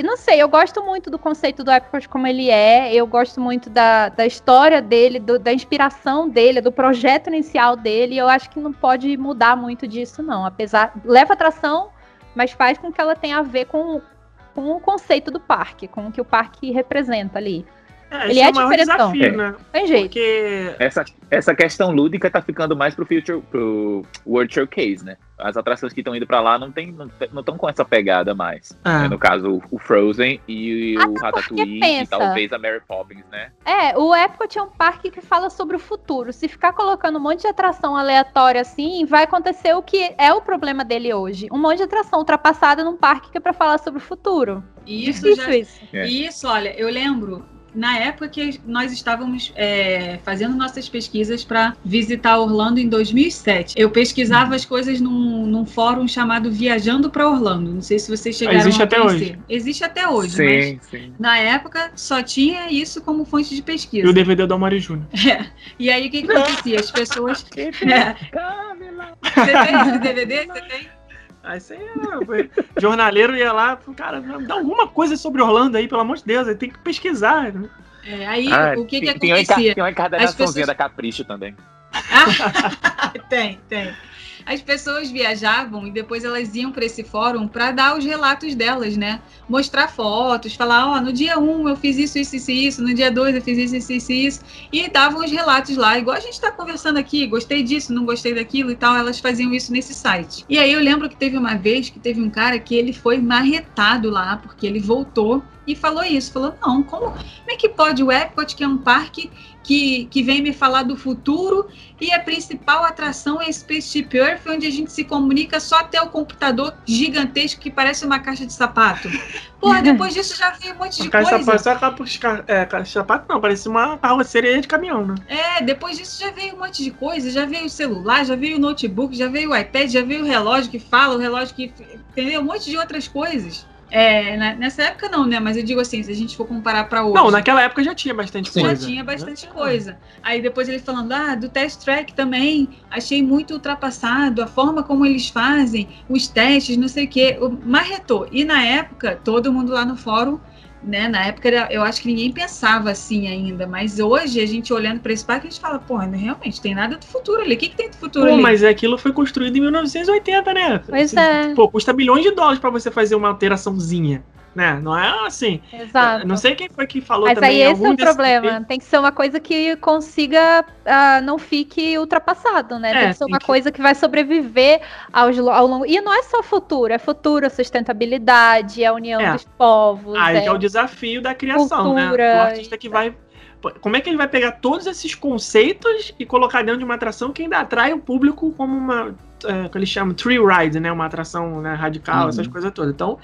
não sei, eu gosto muito do conceito do Epcot como ele é, eu gosto muito da, da história dele, do, da inspiração dele, do projeto inicial dele, eu acho que não pode mudar muito disso, não. Apesar, leva atração, mas faz com que ela tenha a ver com, com o conceito do parque, com o que o parque representa ali. É, ele é, é diferentão. Desafio, né? Tem jeito. Porque... Essa, essa questão lúdica tá ficando mais pro Future, pro World Showcase, né? As atrações que estão indo para lá não tem, não estão com essa pegada mais. Ah. Né? No caso, o Frozen e o Ratatouille e talvez a Mary Poppins, né? É, o Epcot é um parque que fala sobre o futuro. Se ficar colocando um monte de atração aleatória assim, vai acontecer o que é o problema dele hoje. Um monte de atração ultrapassada num parque que é para falar sobre o futuro. Isso, isso, já, isso. É. isso, olha, eu lembro na época que nós estávamos é, fazendo nossas pesquisas para visitar Orlando em 2007. Eu pesquisava as coisas num, num fórum chamado Viajando para Orlando. Não sei se vocês chegaram Existe a até hoje. Existe até hoje, sim, mas sim. na época só tinha isso como fonte de pesquisa. E o DVD do Amari Júnior. É. E aí o que, que acontecia? As pessoas. é. Você tem esse DVD? Você tem? Aí você é, jornaleiro ia lá, cara, dá alguma coisa sobre Orlando aí, pelo amor de Deus, aí tem que pesquisar. Né? É, aí ah, o que que acontecia? Tem uma encadernaçãozinha pessoas... da Capricho também. tem, tem as pessoas viajavam e depois elas iam para esse fórum para dar os relatos delas, né? Mostrar fotos, falar, ó, oh, no dia 1 um eu fiz isso, isso, isso, isso, no dia 2 eu fiz isso, isso, isso, isso, e davam os relatos lá, igual a gente está conversando aqui, gostei disso, não gostei daquilo e tal, elas faziam isso nesse site. E aí eu lembro que teve uma vez que teve um cara que ele foi marretado lá, porque ele voltou e falou isso, falou, não, como, como é que pode o Epcot, que é um parque que, que vem me falar do futuro e a principal atração é Spaceship Earth, onde a gente se comunica só até o computador gigantesco que parece uma caixa de sapato. Porra, depois disso já veio um monte de caixa coisa. Só caixa, é, caixa de sapato não, parece uma carroceria de caminhão, né? É, depois disso já veio um monte de coisa, já veio o celular, já veio o notebook, já veio o iPad, já veio o relógio que fala, o relógio que... Entendeu? Um monte de outras coisas. É, né, nessa época não, né? Mas eu digo assim, se a gente for comparar para hoje. Não, naquela época já tinha bastante Sim. coisa. Já tinha bastante coisa. Aí depois ele falando, ah, do test track também, achei muito ultrapassado, a forma como eles fazem, os testes, não sei o quê. Marretou. E na época, todo mundo lá no fórum né? Na época eu acho que ninguém pensava assim ainda, mas hoje a gente olhando para esse parque a gente fala, pô, realmente tem nada do futuro ali. O que, que tem do futuro pô, ali? Mas aquilo foi construído em 1980, né? Pois é. Pô, custa milhões de dólares para você fazer uma alteraçãozinha né? Não é assim. Exato. Não sei quem foi que falou Mas também. Mas aí esse é o problema. Tem que ser uma coisa que consiga, uh, não fique ultrapassado, né? É, tem que ser uma que... coisa que vai sobreviver aos, ao longo. E não é só futuro, é futuro, sustentabilidade, a união é. dos povos. Aí é... é o desafio da criação, né? Cultura, né? O artista que vai como é que ele vai pegar todos esses conceitos e colocar dentro de uma atração que ainda atrai o público como uma é, que eles chamam tree ride, né, uma atração né, radical, uhum. essas coisas todas. Então,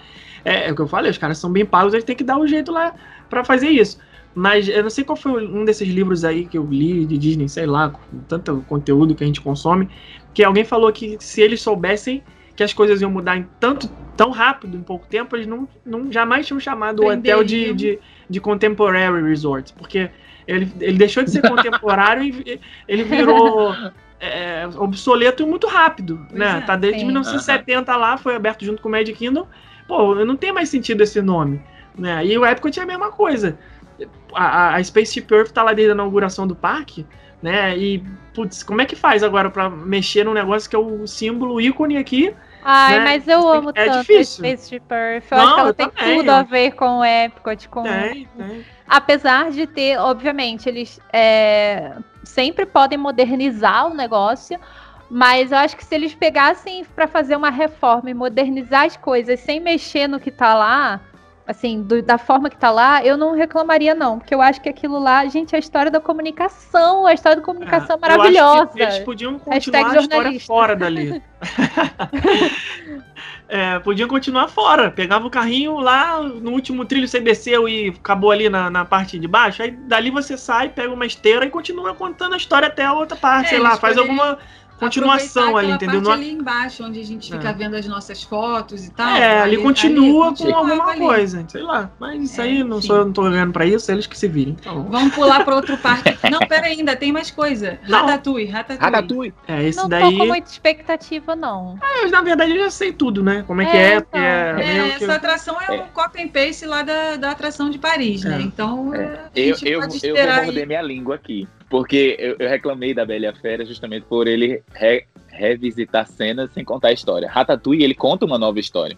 é, é, o que eu falei, os caras são bem pagos, eles têm que dar um jeito lá para fazer isso. Mas eu não sei qual foi um desses livros aí que eu li de Disney, sei lá, com tanto conteúdo que a gente consome, que alguém falou que se eles soubessem que as coisas iam mudar em tanto tão rápido, em pouco tempo, eles não, não jamais tinham chamado o hotel de, de, de contemporary resort, porque ele, ele deixou de ser contemporâneo e ele virou é, obsoleto muito rápido, pois né? É, tá desde sim. 1970 lá, foi aberto junto com o Magic Kingdom. Pô, não tem mais sentido esse nome, né? E o Epcot é a mesma coisa. A, a Spaceship Earth tá lá desde a inauguração do parque, né? E, putz, como é que faz agora para mexer num negócio que é o símbolo ícone aqui? Ai, né? mas eu amo é tanto difícil. a Spaceship Earth. Eu não, acho que ela tem também. tudo a ver com o Epcot, com... Tem, tem. Apesar de ter, obviamente, eles é, sempre podem modernizar o negócio, mas eu acho que se eles pegassem para fazer uma reforma e modernizar as coisas sem mexer no que tá lá, assim, do, da forma que tá lá, eu não reclamaria, não. Porque eu acho que aquilo lá, gente, é a história da comunicação, a história da comunicação é, maravilhosa. eles podiam continuar a história fora dali. é, podiam continuar fora. Pegava o carrinho lá, no último trilho você desceu e acabou ali na, na parte de baixo. Aí dali você sai, pega uma esteira e continua contando a história até a outra parte. É, sei lá, faz alguma continuação ali, entendeu? Parte ali embaixo, onde a gente fica é. vendo as nossas fotos e tal. É, ali, ali continua ali, com alguma ali. coisa, sei lá. Mas isso é, aí não sou, eu não tô ganhando pra isso, eles que se virem. Então. Vamos pular pra outro parque. não, pera ainda tem mais coisa. Ratatouille, Ratatouille. Ratatouille. É, esse não daí... tô com muita expectativa, não. Ah, na verdade eu já sei tudo, né? Como é, que é. Então. é, é essa que... atração é, um copy and paste lá da, da atração de Paris, né? Então, eu, eu, eu vou morder minha língua aqui. Porque eu, eu, reclamei da Bela Fera justamente por ele re, revisitar cenas sem contar a história. Ratatouille, ele conta uma nova história.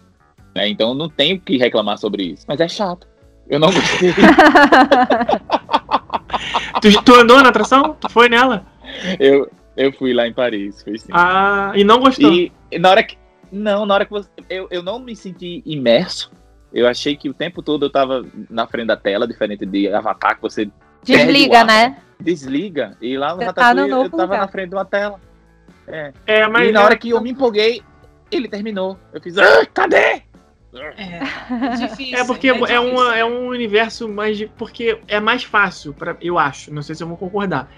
Né? Então não tenho que reclamar sobre isso. Mas é chato. Eu não gostei. tu, tu andou na atração? Tu foi nela? Eu, eu fui lá em Paris, fui sim. Ah, e não gostou? E na hora que. Não, na hora que você. Eu, eu não me senti imerso. Eu achei que o tempo todo eu tava na frente da tela, diferente de Avatar, que você. Desliga, né? Desliga. E lá no você Ratatouille tá eu tava lugar. na frente de uma tela. É. é mas e na hora que eu me empolguei, ele terminou. Eu fiz. Ah, cadê? É, é difícil. É porque é, é, uma, é um universo mais. Porque é mais fácil, pra, eu acho. Não sei se eu vou concordar.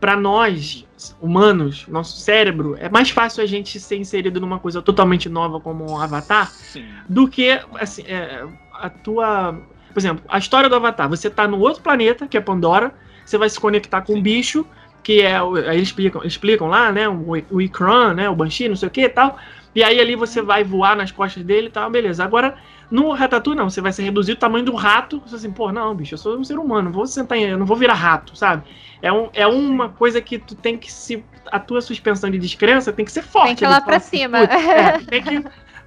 Para nós, humanos, nosso cérebro, é mais fácil a gente ser inserido numa coisa totalmente nova como um Avatar Sim. do que assim, é, a tua. Por exemplo, a história do Avatar. Você tá no outro planeta, que é Pandora, você vai se conectar com Sim. um bicho, que é. Aí eles explicam, explicam lá, né? O, o Ikran, né? O Banshee, não sei o que e tal. E aí ali você vai voar nas costas dele e tal, beleza. Agora, no Ratatouille não, você vai ser reduzido o tamanho do rato. Você assim, pô, não, bicho, eu sou um ser humano, não vou sentar em, eu não vou virar rato, sabe? É, um, é uma coisa que tu tem que se. A tua suspensão de descrença tem que ser forte. Tem que ir lá pra assim, cima. É, tem que.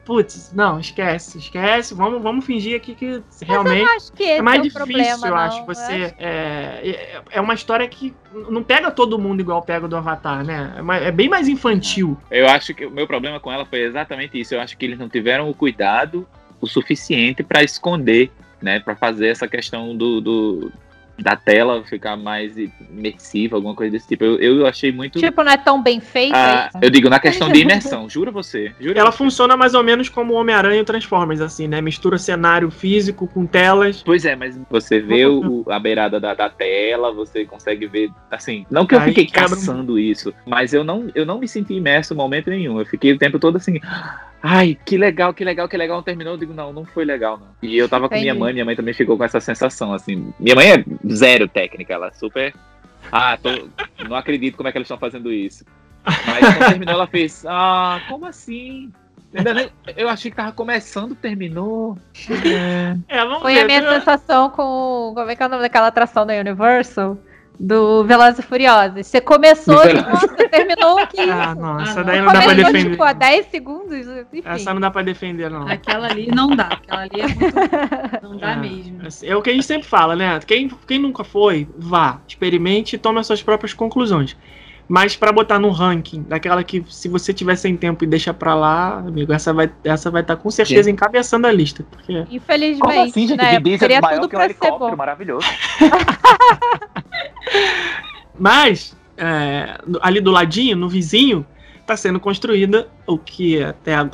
Putz, não, esquece, esquece. Vamos, vamos fingir aqui que realmente que é mais é difícil, problema, eu não. acho. Você acho... É, é, é uma história que não pega todo mundo igual pega do Avatar, né? É, é bem mais infantil. Eu acho que o meu problema com ela foi exatamente isso. Eu acho que eles não tiveram o cuidado o suficiente para esconder, né? Para fazer essa questão do, do da tela ficar mais imersiva, alguma coisa desse tipo. Eu, eu achei muito. Tipo, não é tão bem feito. Ah, eu digo, na questão de imersão, jura você. Jura Ela você. funciona mais ou menos como Homem-Aranha e Transformers, assim, né? Mistura cenário físico com telas. Pois é, mas você vê o, a beirada da, da tela, você consegue ver. Assim, não que eu Aí fiquei caçando isso, mas eu não, eu não me senti imerso em momento nenhum. Eu fiquei o tempo todo assim. Ai, que legal, que legal, que legal. Terminou, eu digo, não, não foi legal, não. E eu tava Entendi. com minha mãe, minha mãe também ficou com essa sensação, assim. Minha mãe é zero técnica, ela é super. Ah, tô... não acredito como é que eles estão fazendo isso. Mas quando terminou, ela fez, ah, como assim? Eu achei que tava começando, terminou. É. É, Foi ver, a minha né? sensação com. Como é que é o nome daquela atração da Universal? Do Velozes e Furiosos. Você começou e nossa, terminou aqui. Ah, não, essa ah, daí não, dá pra defender. Tipo, a 10 segundos, enfim. Essa não dá pra defender, não. Aquela ali não dá, aquela ali é muito... Não dá é, mesmo. É o que a gente sempre fala, né? Quem, quem nunca foi, vá, experimente e tome as suas próprias conclusões. Mas para botar no ranking, daquela que se você tiver sem tempo e deixa pra lá, amigo, essa vai essa vai estar tá com certeza gente. encabeçando a lista. Porque... Infelizmente, Como assim, gente? Né? Seria maior tudo que um helicóptero maravilhoso. Mas, é, ali do ladinho, no vizinho, está sendo construída o que até, a,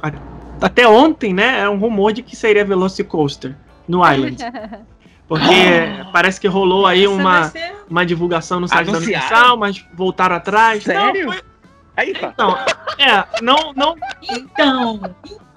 até ontem, né, é um rumor de que seria Velocicoaster no Island. Porque parece que rolou aí uma, uma divulgação no site Anunciaram? da Universal, mas voltaram atrás. Sério? Não, foi... Aí tá. Então, é, não, não. Então,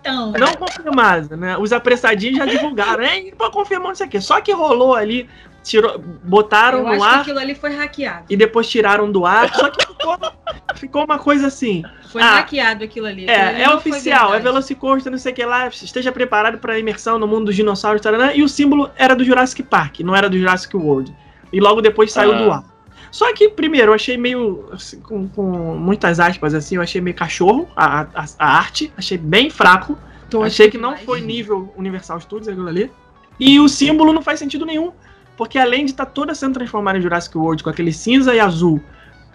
então. Não confirmado, né? Os apressadinhos já divulgaram, hein? Pra confirmar não sei o quê. Só que rolou ali, tirou, botaram Eu no ar. aquilo ali foi hackeado. E depois tiraram do ar. Só que ficou, ficou uma coisa assim. Foi ah, hackeado aquilo ali. É, ali é oficial, é Velocicoaster, não sei o que lá. Esteja preparado para imersão no mundo dos dinossauros, taranã, e o símbolo era do Jurassic Park, não era do Jurassic World. E logo depois saiu ah. do ar. Só que, primeiro, eu achei meio. Assim, com, com, muitas aspas assim, eu achei meio cachorro a, a, a arte. Achei bem fraco. Então, achei que não foi nível Universal Studios aquilo ali. E o símbolo não faz sentido nenhum. Porque além de estar tá toda sendo transformada em Jurassic World com aquele cinza e azul,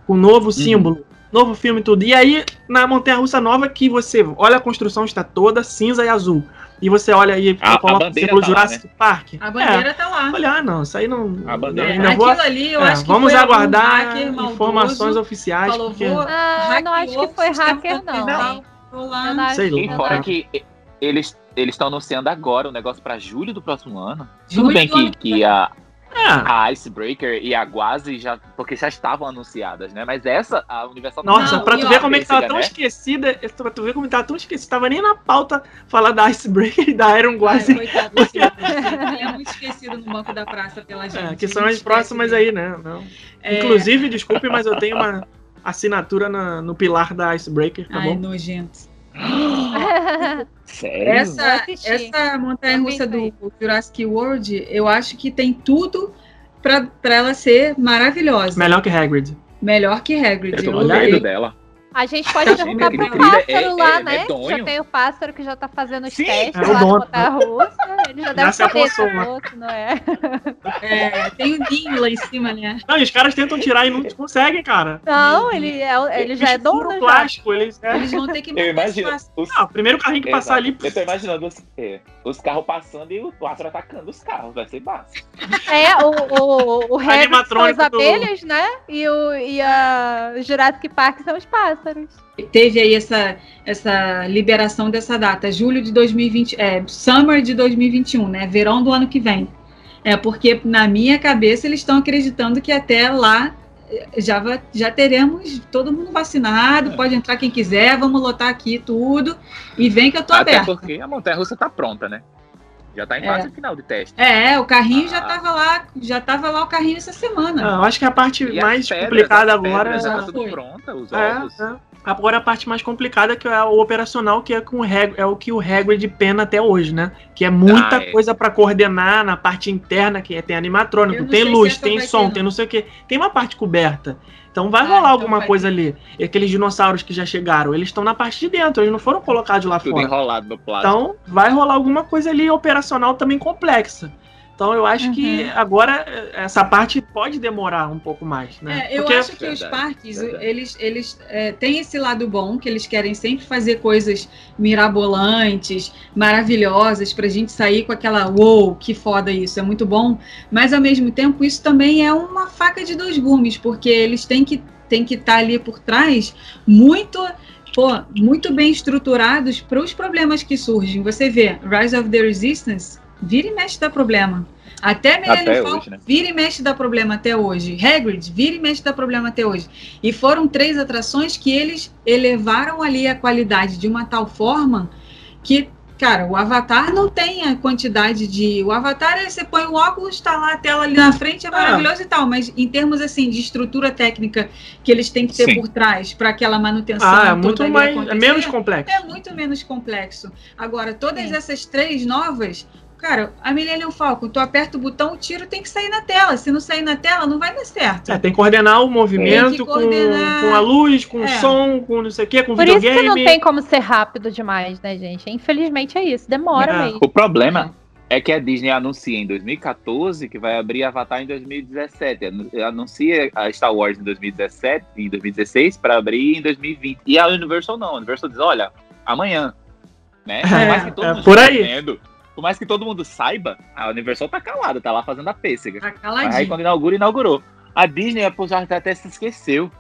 com novo uhum. símbolo, novo filme e tudo. E aí, na Montanha Russa Nova, que você olha a construção está toda cinza e azul. E você olha aí a, coloca o símbolo tá Jurassic lá, né? Park. A bandeira é, tá lá. Olha, ah, não, isso aí não. A bandeira. Não, vou, ali, eu é, acho que Vamos aguardar informações oficiais. Falou, porque... Ah, não acho que foi hacker, não. não. não. Sei lá. fora que eles eles estão anunciando agora o negócio para julho do próximo ano. Tudo bem que, que a, ah. A Icebreaker e a Guazi já. Porque já estavam anunciadas, né? Mas essa, a Universal Nossa, não, pra tu ver como é que tava tão né? esquecida. Pra tu ver como tava tão esquecida. Tava nem na pauta falar da Icebreaker e da Iron Guazi. Coitado, é muito esquecido no banco da praça pela é, gente. É, que são as próximas aí, né? Não. É... Inclusive, desculpe, mas eu tenho uma assinatura na, no pilar da Icebreaker, tá Ai, bom? nojento. Sério? Essa, essa montanha russa do Jurassic World, eu acho que tem tudo para ela ser maravilhosa. Melhor que Hagrid. Melhor que Hagrid. Eu tô olhando dela. A gente pode perguntar pro pássaro é, lá, é, né? É já tem o pássaro que já tá fazendo os Sim, testes é lá na montanha russa. Ele já deve saber se é outro, não é? É, tem o um ninho lá em cima, né? Não, e os caras tentam tirar e não conseguem, cara. Não, ele, é, ele já é dono. plástico, eles, é. eles vão ter que Eu imagino. Os... Não, o primeiro carrinho que Exato. passar ali. Eu tô imaginando os, é, os carros passando e o quatro atacando os carros, vai ser básico. É, o, o, o Harry são as abelhas, do... né? E, o, e a Jurassic Park são os pássaros teve aí essa, essa liberação dessa data, julho de 2020, é, summer de 2021, né? Verão do ano que vem. É porque na minha cabeça eles estão acreditando que até lá eh, já, já teremos todo mundo vacinado, é. pode entrar quem quiser, vamos lotar aqui tudo e vem que eu tô até aberta. Até porque a montanha russa tá pronta, né? Já tá em fase é. final de teste. É, o carrinho ah. já tava lá, já tava lá o carrinho essa semana. Ah, eu acho que a parte e mais pedras, complicada agora já tá tudo pronta, os é, ovos. É. Agora a parte mais complicada que é o operacional, que é com o é o que o Hagrid pena até hoje, né? Que é muita ah, é. coisa para coordenar na parte interna, que é, tem animatrônico, tem luz, tem som, ter, tem não sei o que. Tem uma parte coberta. Então vai ah, rolar então alguma coisa ter. ali. E aqueles dinossauros que já chegaram, eles estão na parte de dentro, eles não foram colocados lá Tudo fora. enrolado no plástico. Então vai rolar alguma coisa ali operacional também complexa. Então eu acho uhum. que agora essa parte pode demorar um pouco mais, né? É, eu Porque... acho que verdade, os parques, verdade. eles, eles é, têm esse lado bom, que eles querem sempre fazer coisas mirabolantes, maravilhosas, pra gente sair com aquela wow, que foda isso, é muito bom. Mas ao mesmo tempo, isso também é uma faca de dois gumes, porque eles têm que têm que estar tá ali por trás muito pô, muito bem estruturados para os problemas que surgem. Você vê Rise of the Resistance, vira e mexe dá problema. Até Millennium Falcon né? vira e mexe dá problema até hoje. Hagrid vira e mexe dá problema até hoje. E foram três atrações que eles elevaram ali a qualidade de uma tal forma que Cara, o Avatar não tem a quantidade de. O Avatar é você põe o óculos, está lá a tela ali na frente, é ah. maravilhoso ah. e tal. Mas em termos assim de estrutura técnica que eles têm que ter Sim. por trás para aquela manutenção. Ah, é muito mais. É menos complexo. É muito menos complexo. Agora, todas essas três novas Cara, a Millennium Falcon, tu aperta o botão, o tiro tem que sair na tela. Se não sair na tela, não vai dar certo. É, tem que coordenar o movimento coordenar... Com, com, a luz, com é. o som, com não sei o quê, com o videogame. Por isso que não tem como ser rápido demais, né, gente? Infelizmente é isso, demora é. mesmo. O problema é que a Disney anuncia em 2014 que vai abrir Avatar em 2017. Anuncia a Star Wars em 2017, em 2016 para abrir em 2020. E a Universal não. A Universal diz, olha, amanhã. Né? É, é por aí. Vendo, por mais que todo mundo saiba, a Universal tá calada, tá lá fazendo a pêssega. Tá caladinho. Aí quando inaugura, inaugurou. A Disney, a até se esqueceu.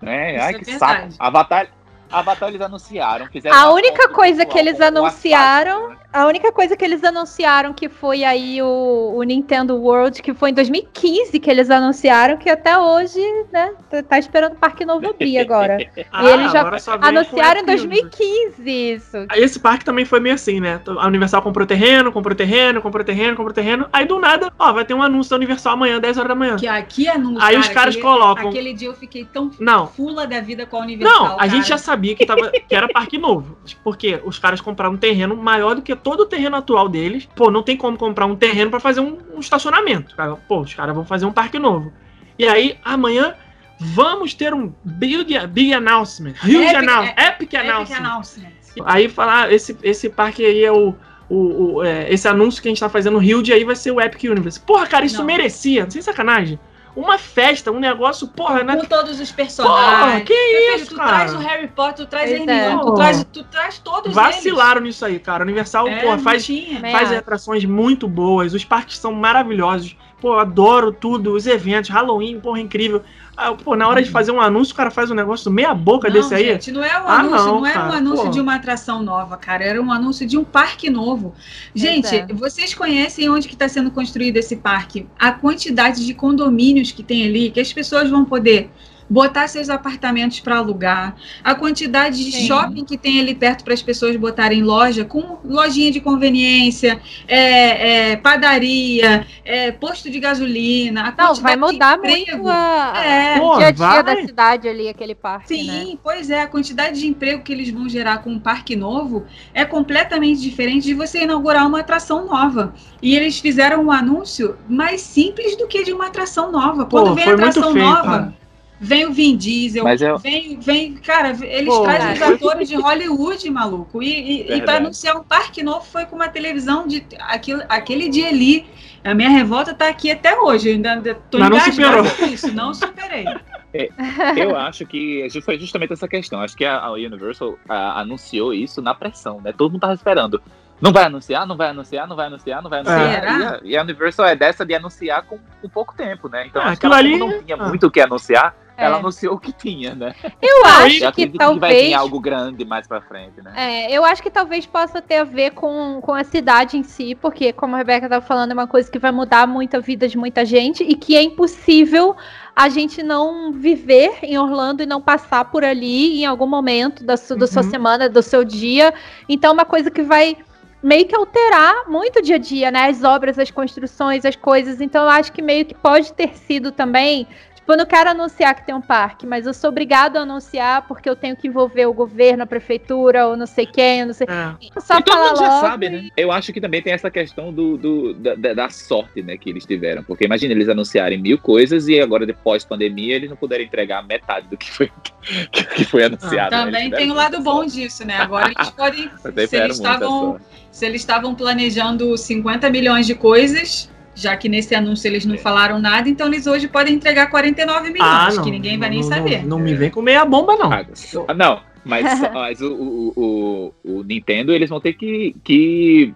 Né? Ai, é que verdade. saco. Avatar, Avatar eles anunciaram. A única coisa que eles anunciaram. Né? A única coisa que eles anunciaram que foi aí o, o, Nintendo World, que foi em 2015 que eles anunciaram, que até hoje, né, tá, tá esperando o Parque Novo abrir agora. ah, e eles já anunciaram em 2015 isso. Esse parque também foi meio assim, né? A Universal comprou terreno, comprou terreno, comprou terreno, comprou terreno. Aí do nada, ó, vai ter um anúncio da Universal amanhã, 10 horas da manhã. Que aqui anúncio. Aí cara, os caras aquele, colocam. Aquele dia eu fiquei tão não. fula da vida com a Universal. Não, a cara. gente já sabia que, tava, que era parque novo. Porque os caras compraram um terreno maior do que todo o terreno atual deles. Pô, não tem como comprar um terreno para fazer um, um estacionamento. Pô, os caras vão fazer um parque novo. E aí, amanhã, vamos ter um big, big announcement. Huge epic, announcement. É, epic, announcement. Epic announcement. Aí falar, ah, esse, esse parque aí é o. o, o é, esse anúncio que a gente tá fazendo no Rio de aí vai ser o Epic Universe. Porra, cara, isso não. merecia, sem sacanagem uma festa, um negócio, porra, Com né? todos os personagens. Porra, que Meu isso, filho, tu cara? traz o Harry Potter, tu traz a Hermione, tu traz, tu traz todos Vacilaram eles. nisso aí, cara. Universal, é, porra, faz, faz atrações muito boas, os parques são maravilhosos. Pô, adoro tudo, os eventos, Halloween, porra, incrível. Ah, pô, na hora de uhum. fazer um anúncio, o cara faz um negócio meia boca não, desse aí. Gente, não é um ah, anúncio, não, não é um anúncio pô. de uma atração nova, cara. Era um anúncio de um parque novo. Gente, é. vocês conhecem onde que está sendo construído esse parque? A quantidade de condomínios que tem ali, que as pessoas vão poder botar seus apartamentos para alugar, a quantidade de Sim. shopping que tem ali perto para as pessoas botarem loja, com lojinha de conveniência, é, é, padaria, é, posto de gasolina. Não, vai mudar muito a, é, o dia a dia da cidade ali, aquele parque. Sim, né? pois é, a quantidade de emprego que eles vão gerar com um parque novo é completamente diferente de você inaugurar uma atração nova. E eles fizeram um anúncio mais simples do que de uma atração nova. Quando Pô, vem atração feio, nova. Vem o Vin Diesel, eu... vem, vem, cara, eles Pô, trazem os atores de Hollywood, maluco. E, e, e para anunciar um parque novo foi com uma televisão de aquilo, aquele dia ali. A minha revolta tá aqui até hoje. Eu ainda tô com isso, não superei. É, eu acho que foi justamente essa questão. Acho que a, Universal a, anunciou isso na pressão, né? Todo mundo tava esperando. Não vai anunciar, não vai anunciar, não vai anunciar, não vai anunciar. É. E, a, e, a, Universal é dessa de anunciar com, com pouco tempo, né? Então, é, acho que ela ali... não tinha ah. muito o que anunciar, é. ela anunciou o que tinha, né? Eu acho eu que talvez. Que vai vir algo grande mais pra frente, né? É, eu acho que talvez possa ter a ver com, com a cidade em si, porque, como a Rebeca estava falando, é uma coisa que vai mudar muito a vida de muita gente e que é impossível a gente não viver em Orlando e não passar por ali em algum momento da, su, uhum. da sua uhum. semana, do seu dia. Então, é uma coisa que vai meio que alterar muito o dia a dia, né? As obras, as construções, as coisas. Então, eu acho que meio que pode ter sido também Tipo, eu não quero anunciar que tem um parque, mas eu sou obrigado a anunciar porque eu tenho que envolver o governo, a prefeitura, ou não sei quem, eu não sei. É. Só e todo mundo já sabe, né? Eu acho que também tem essa questão do, do da, da, sorte, né, que eles tiveram. Porque imagina eles anunciarem mil coisas e agora, depois pandemia, eles não puderem entregar metade do que foi, que foi anunciado. Ah, também né? tem o um lado bom disso, né? Agora eles podem. se eles estavam. Se eles estavam planejando 50 milhões de coisas, já que nesse anúncio eles não é. falaram nada, então eles hoje podem entregar 49 milhões, ah, não, que ninguém vai não, nem saber. Não, não, me vem com meia bomba, não. Ah, não, mas, mas o, o, o, o, Nintendo eles vão ter que, que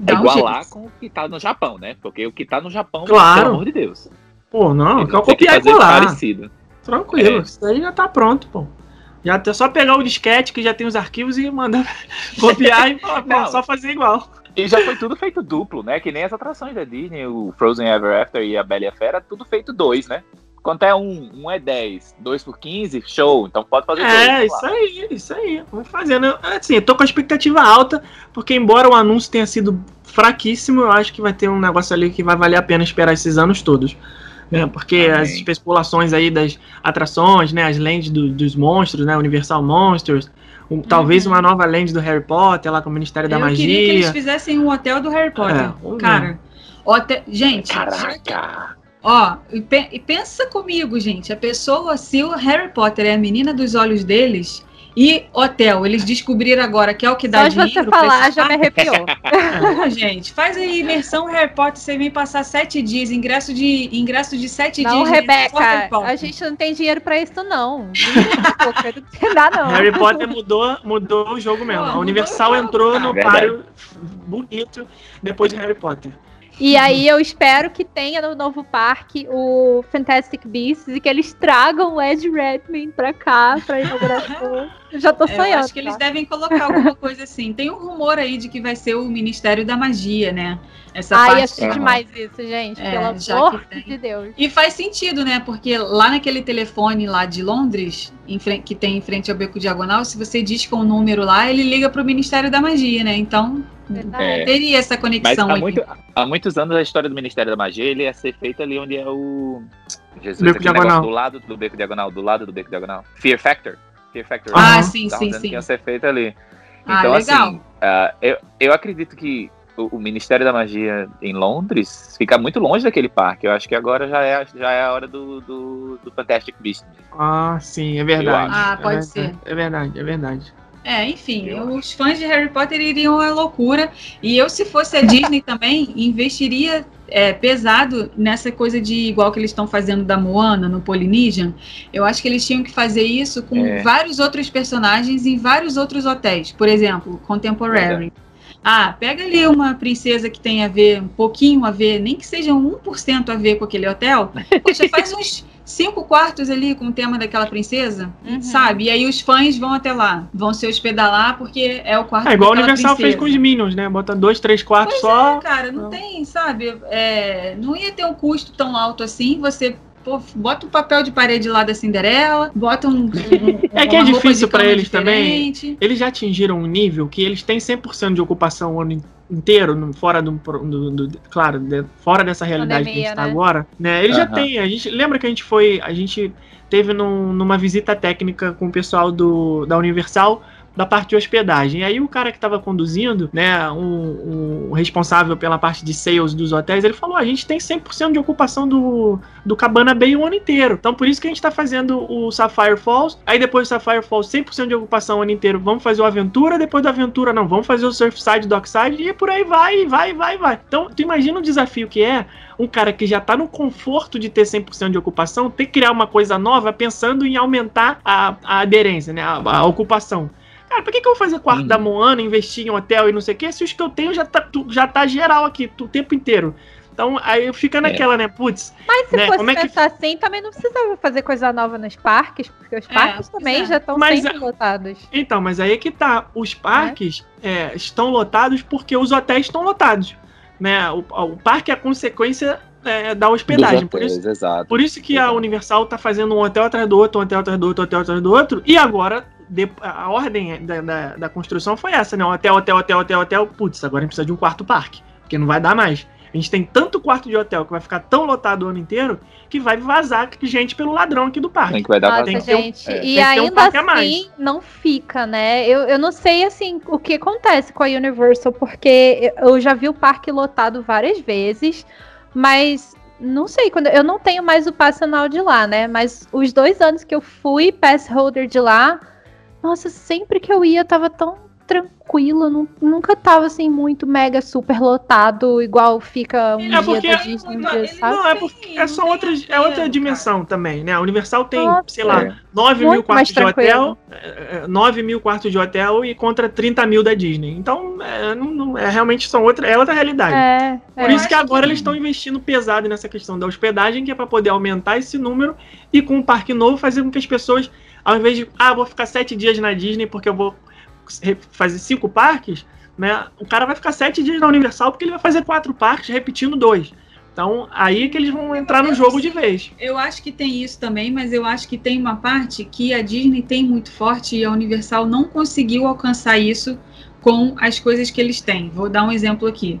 igualar um com o que tá no Japão, né? Porque o que tá no Japão, claro. pelo amor de Deus. Pô, não, eu copiar e colar. Parecido. Tranquilo, é. isso aí já tá pronto, pô. Já é só pegar o disquete que já tem os arquivos e mandar copiar e pô, só fazer igual. E já foi tudo feito duplo, né? Que nem as atrações da Disney, o Frozen Ever After e a Bela e a Fera, tudo feito dois, né? Quanto é um, um é 10, dois por 15, show. Então pode fazer dois. É, isso aí, isso aí. Vamos fazendo. Assim, eu tô com a expectativa alta, porque embora o anúncio tenha sido fraquíssimo, eu acho que vai ter um negócio ali que vai valer a pena esperar esses anos todos. Né? Porque Amém. as especulações aí das atrações, né? As lentes do, dos monstros, né? Universal Monsters, um, talvez uhum. uma nova lente do Harry Potter lá com o Ministério da Magia. Eu queria que eles fizessem um hotel do Harry Potter. É, Cara, hotel... gente. Caraca! Ó, e, pe e pensa comigo, gente. A pessoa, se o Harry Potter é a menina dos olhos deles, e hotel, eles descobriram agora que é o que dá Só dinheiro. Só de você falar, já me arrepiou. gente, faz aí imersão Harry Potter, você vem passar sete dias, ingresso de, ingresso de sete não, dias. Não, Rebeca, a gente não tem dinheiro pra isso, não. não dá, não. Harry Potter mudou, mudou o jogo mesmo. a Universal entrou no ah, páreo bonito depois de Harry Potter. E aí eu espero que tenha no novo parque o Fantastic Beasts e que eles tragam o Ed Redmayne pra cá, pra inauguração. Eu já tô sonhando. É, eu acho que tá? eles devem colocar alguma coisa assim. Tem um rumor aí de que vai ser o Ministério da Magia, né? Essa Ai, parte... acho demais isso, gente. É, pelo amor de Deus. E faz sentido, né? Porque lá naquele telefone lá de Londres, frente, que tem em frente ao Beco Diagonal, se você diz com o número lá, ele liga pro Ministério da Magia, né? Então, é, teria essa conexão. Mas há, muito, há, muitos anos a história do Ministério da Magia ele ia ser feita ali onde é o. Jesus, Beco Diagonal. Do lado do Beco Diagonal, do lado do Beco Diagonal. Fear Factor. Fear Factor. Ah, sim, sim, sim. Que ia ser feita ali. Ah, então, legal. assim, uh, eu, eu acredito que o, o, Ministério da Magia em Londres fica muito longe daquele parque. Eu acho que agora já é, já é a hora do, do, do Fantastic Beasts. Ah, sim, é verdade. Ah, pode é, ser. É verdade, é verdade. É, enfim, os fãs de Harry Potter iriam à loucura. E eu, se fosse a Disney também, investiria é, pesado nessa coisa de igual que eles estão fazendo da Moana no Polynesian. Eu acho que eles tinham que fazer isso com é. vários outros personagens em vários outros hotéis. Por exemplo, Contemporary. É. Ah, pega ali uma princesa que tem a ver, um pouquinho a ver, nem que seja 1% a ver com aquele hotel. Poxa, faz uns cinco quartos ali com o tema daquela princesa, uhum. sabe? E aí os fãs vão até lá, vão se hospedar lá porque é o quarto É igual a Universal princesa. fez com os Minions, né? Bota dois, três quartos pois só. É, cara, não, não. tem, sabe? É, não ia ter um custo tão alto assim, você Pô, bota um papel de parede lá da Cinderela, bota um. um é que é difícil para eles diferente. também. Eles já atingiram um nível que eles têm 100% de ocupação o ano inteiro, fora do, do, do claro, de, fora dessa realidade Pandemia, que a gente tá né? agora, né? Eles uhum. já têm, a gente lembra que a gente foi, a gente teve num, numa visita técnica com o pessoal do, da Universal da parte de hospedagem. E aí o cara que estava conduzindo, né, um, um, responsável pela parte de sales dos hotéis, ele falou: a gente tem 100% de ocupação do, do Cabana Bay o ano inteiro. Então por isso que a gente está fazendo o Sapphire Falls. Aí depois do Sapphire Falls, 100% de ocupação o ano inteiro. Vamos fazer o Aventura. Depois da Aventura, não. Vamos fazer o Surfside, Dockside. E por aí vai, vai, vai, vai. Então tu imagina o desafio que é um cara que já está no conforto de ter 100% de ocupação, ter que criar uma coisa nova pensando em aumentar a, a aderência, né, a, a ocupação. Cara, pra que, que eu vou fazer quarto uhum. da Moana, investir em hotel e não sei o quê, se os que eu tenho já tá, já tá geral aqui o tempo inteiro? Então, aí fica é. naquela, é. né? Putz. Mas se né, fosse é pensar que... assim, também não precisava fazer coisa nova nos parques, porque os é, parques é, também já estão sempre lotados. Então, mas aí é que tá. Os parques estão lotados porque os hotéis estão lotados né? O, o parque é a consequência é, da hospedagem. Hotéis, por, isso, exato, por isso que exato. a Universal tá fazendo um hotel atrás do outro, um hotel atrás do outro, um hotel atrás do outro, e agora de, a ordem da, da, da, construção foi essa, né? Hotel, hotel, hotel, hotel, hotel. Putz, agora a gente precisa de um quarto parque, porque não vai dar mais. A gente tem tanto quarto de hotel que vai ficar tão lotado o ano inteiro que vai vazar gente pelo ladrão aqui do parque. Tem que vai dar Nossa, gente. Um, é, e ainda um assim não fica, né? Eu, eu não sei assim o que acontece com a Universal, porque eu já vi o parque lotado várias vezes, mas não sei, quando eu não tenho mais o passe anual de lá, né? Mas os dois anos que eu fui pass holder de lá, nossa, sempre que eu ia tava tão tranquilo, nunca tava assim muito mega super lotado, igual fica um é dia da Disney, um dia, sabe? Não, é porque é só outra, é outra dimensão também, né? A Universal tem, Nossa, sei lá, é. 9 mil quartos de hotel, 9 é, é, mil quartos de hotel e contra 30 mil da Disney. Então, é, não, não, é realmente são outra, é outra realidade. É, Por isso que agora que... eles estão investindo pesado nessa questão da hospedagem, que é para poder aumentar esse número e com um parque novo fazer com que as pessoas, ao invés de, ah, vou ficar sete dias na Disney porque eu vou fazer cinco parques, né? O cara vai ficar sete dias na Universal porque ele vai fazer quatro parques repetindo dois. Então, aí que eles vão entrar no jogo de vez. Eu acho que tem isso também, mas eu acho que tem uma parte que a Disney tem muito forte e a Universal não conseguiu alcançar isso com as coisas que eles têm. Vou dar um exemplo aqui.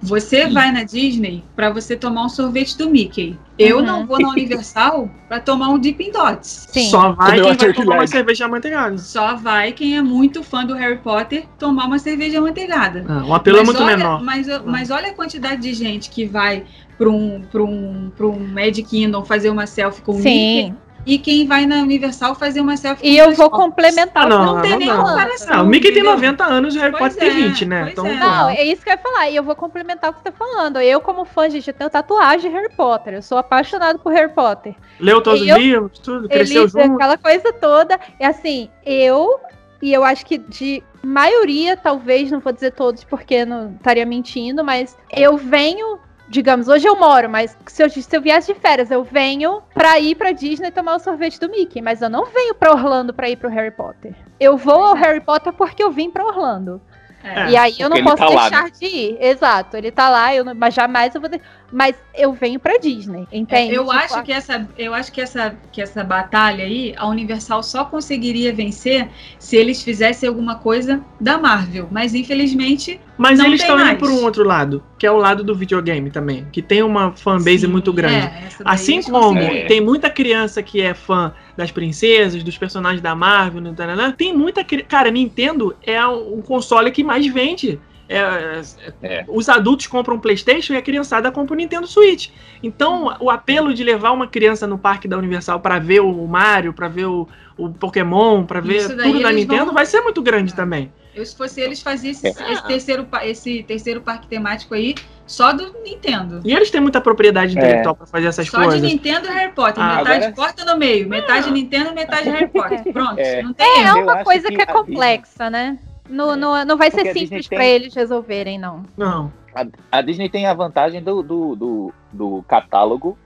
Você Sim. vai na Disney para você tomar um sorvete do Mickey. Eu uhum. não vou na Universal para tomar um Dippin' Dots. Sim. Só vai quem vai tomar uma cerveja amanteigada. Só vai quem é muito fã do Harry Potter tomar uma cerveja amanteigada. Ah, o apelo é mas é muito olha, menor. Mas, ah. mas olha a quantidade de gente que vai para um, um, um Magic Kingdom fazer uma selfie com o Mickey e quem vai na Universal fazer uma selfie E eu vou complementar. Ah, não, não tem nem comparação. Não, o Mickey tem 90 anos e o Harry Potter é, tem 20, né? Então, é. Não, é isso que eu ia falar. E eu vou complementar o que você tá falando. Eu, como fã, gente, eu tenho tatuagem de Harry Potter. Eu sou apaixonado por Harry Potter. Leu todos os livros, tudo, cresceu ele, junto. Aquela coisa toda. É assim, eu e eu acho que de maioria, talvez, não vou dizer todos porque não estaria mentindo, mas eu venho digamos, hoje eu moro, mas se eu, se eu viesse de férias, eu venho pra ir pra Disney tomar o sorvete do Mickey, mas eu não venho pra Orlando pra ir pro Harry Potter. Eu vou ao Harry Potter porque eu vim pra Orlando. É, e aí eu não posso tá deixar lá, né? de ir. Exato, ele tá lá, eu não, mas jamais eu vou. De... Mas eu venho pra Disney, entende? É, eu tipo, acho que essa, eu acho que essa, que essa batalha aí, a Universal só conseguiria vencer se eles fizessem alguma coisa da Marvel. Mas infelizmente. Mas eles estão indo por um outro lado, que é o lado do videogame também, que tem uma fanbase Sim, muito grande. É, assim como tem muita criança que é fã das princesas, dos personagens da Marvel, né, tem muita. Cara, Nintendo é um console que mais vende. É, é, é. Os adultos compram um PlayStation e a criançada compra um Nintendo Switch. Então, o apelo de levar uma criança no parque da Universal para ver o Mario, para ver o, o Pokémon, para ver tudo da Nintendo, vão... vai ser muito grande é. também. Eu, se fosse eles, fazia esse, é. esse, terceiro, esse terceiro parque temático aí só do Nintendo. E eles têm muita propriedade intelectual é. para fazer essas só coisas. Só de Nintendo e Harry Potter. Ah, metade agora... porta no meio, metade Nintendo, metade Harry Potter. Pronto. É, não tem é, é uma coisa que, que é complexa, né? Não, é. não, não vai ser simples para tem... eles resolverem, não. Não. A, a, Disney tem a vantagem do, do, do, do catálogo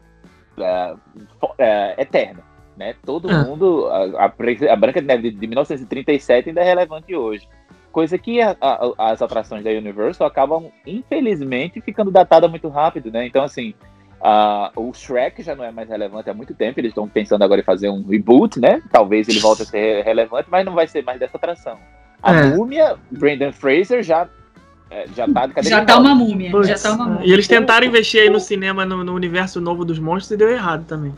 uh, uh, eterno. Né? Todo ah. mundo. A, a, a, Branca de Neve de, de 1937 ainda é relevante hoje. Coisa que a, as atrações da Universal acabam, infelizmente, ficando datadas muito rápido, né? Então, assim, o Shrek já não é mais relevante há muito tempo. Eles estão pensando agora em fazer um reboot, né? Talvez ele volte a ser relevante, mas não vai ser mais dessa atração. A é. múmia, Brandon Fraser já é, já tá de Já tá uma múmia. Já tá uma múmia. E eles tentaram investir aí no cinema, no, no, universo novo dos monstros e deu errado também.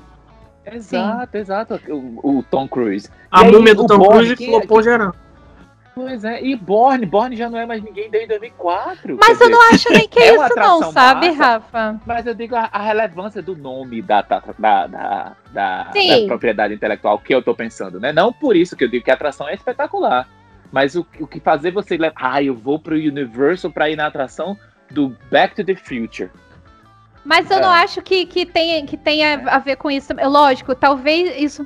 Exato, Sim. exato. O, o, Tom Cruise. A e múmia aí, do Tom Cruise flopou geral. Pois é, e Borne, Borne já não é mais ninguém desde 2004. Mas eu dizer, não acho nem que é isso não, sabe, massa, Rafa? Mas eu digo a, a relevância do nome da, da, da, da, da propriedade intelectual que eu tô pensando, né? Não por isso que eu digo que a atração é espetacular. Mas o, o que fazer você levar. Ah, eu vou pro Universal pra ir na atração do Back to the Future. Mas eu é. não acho que, que, tenha, que tenha a ver com isso. Lógico, talvez isso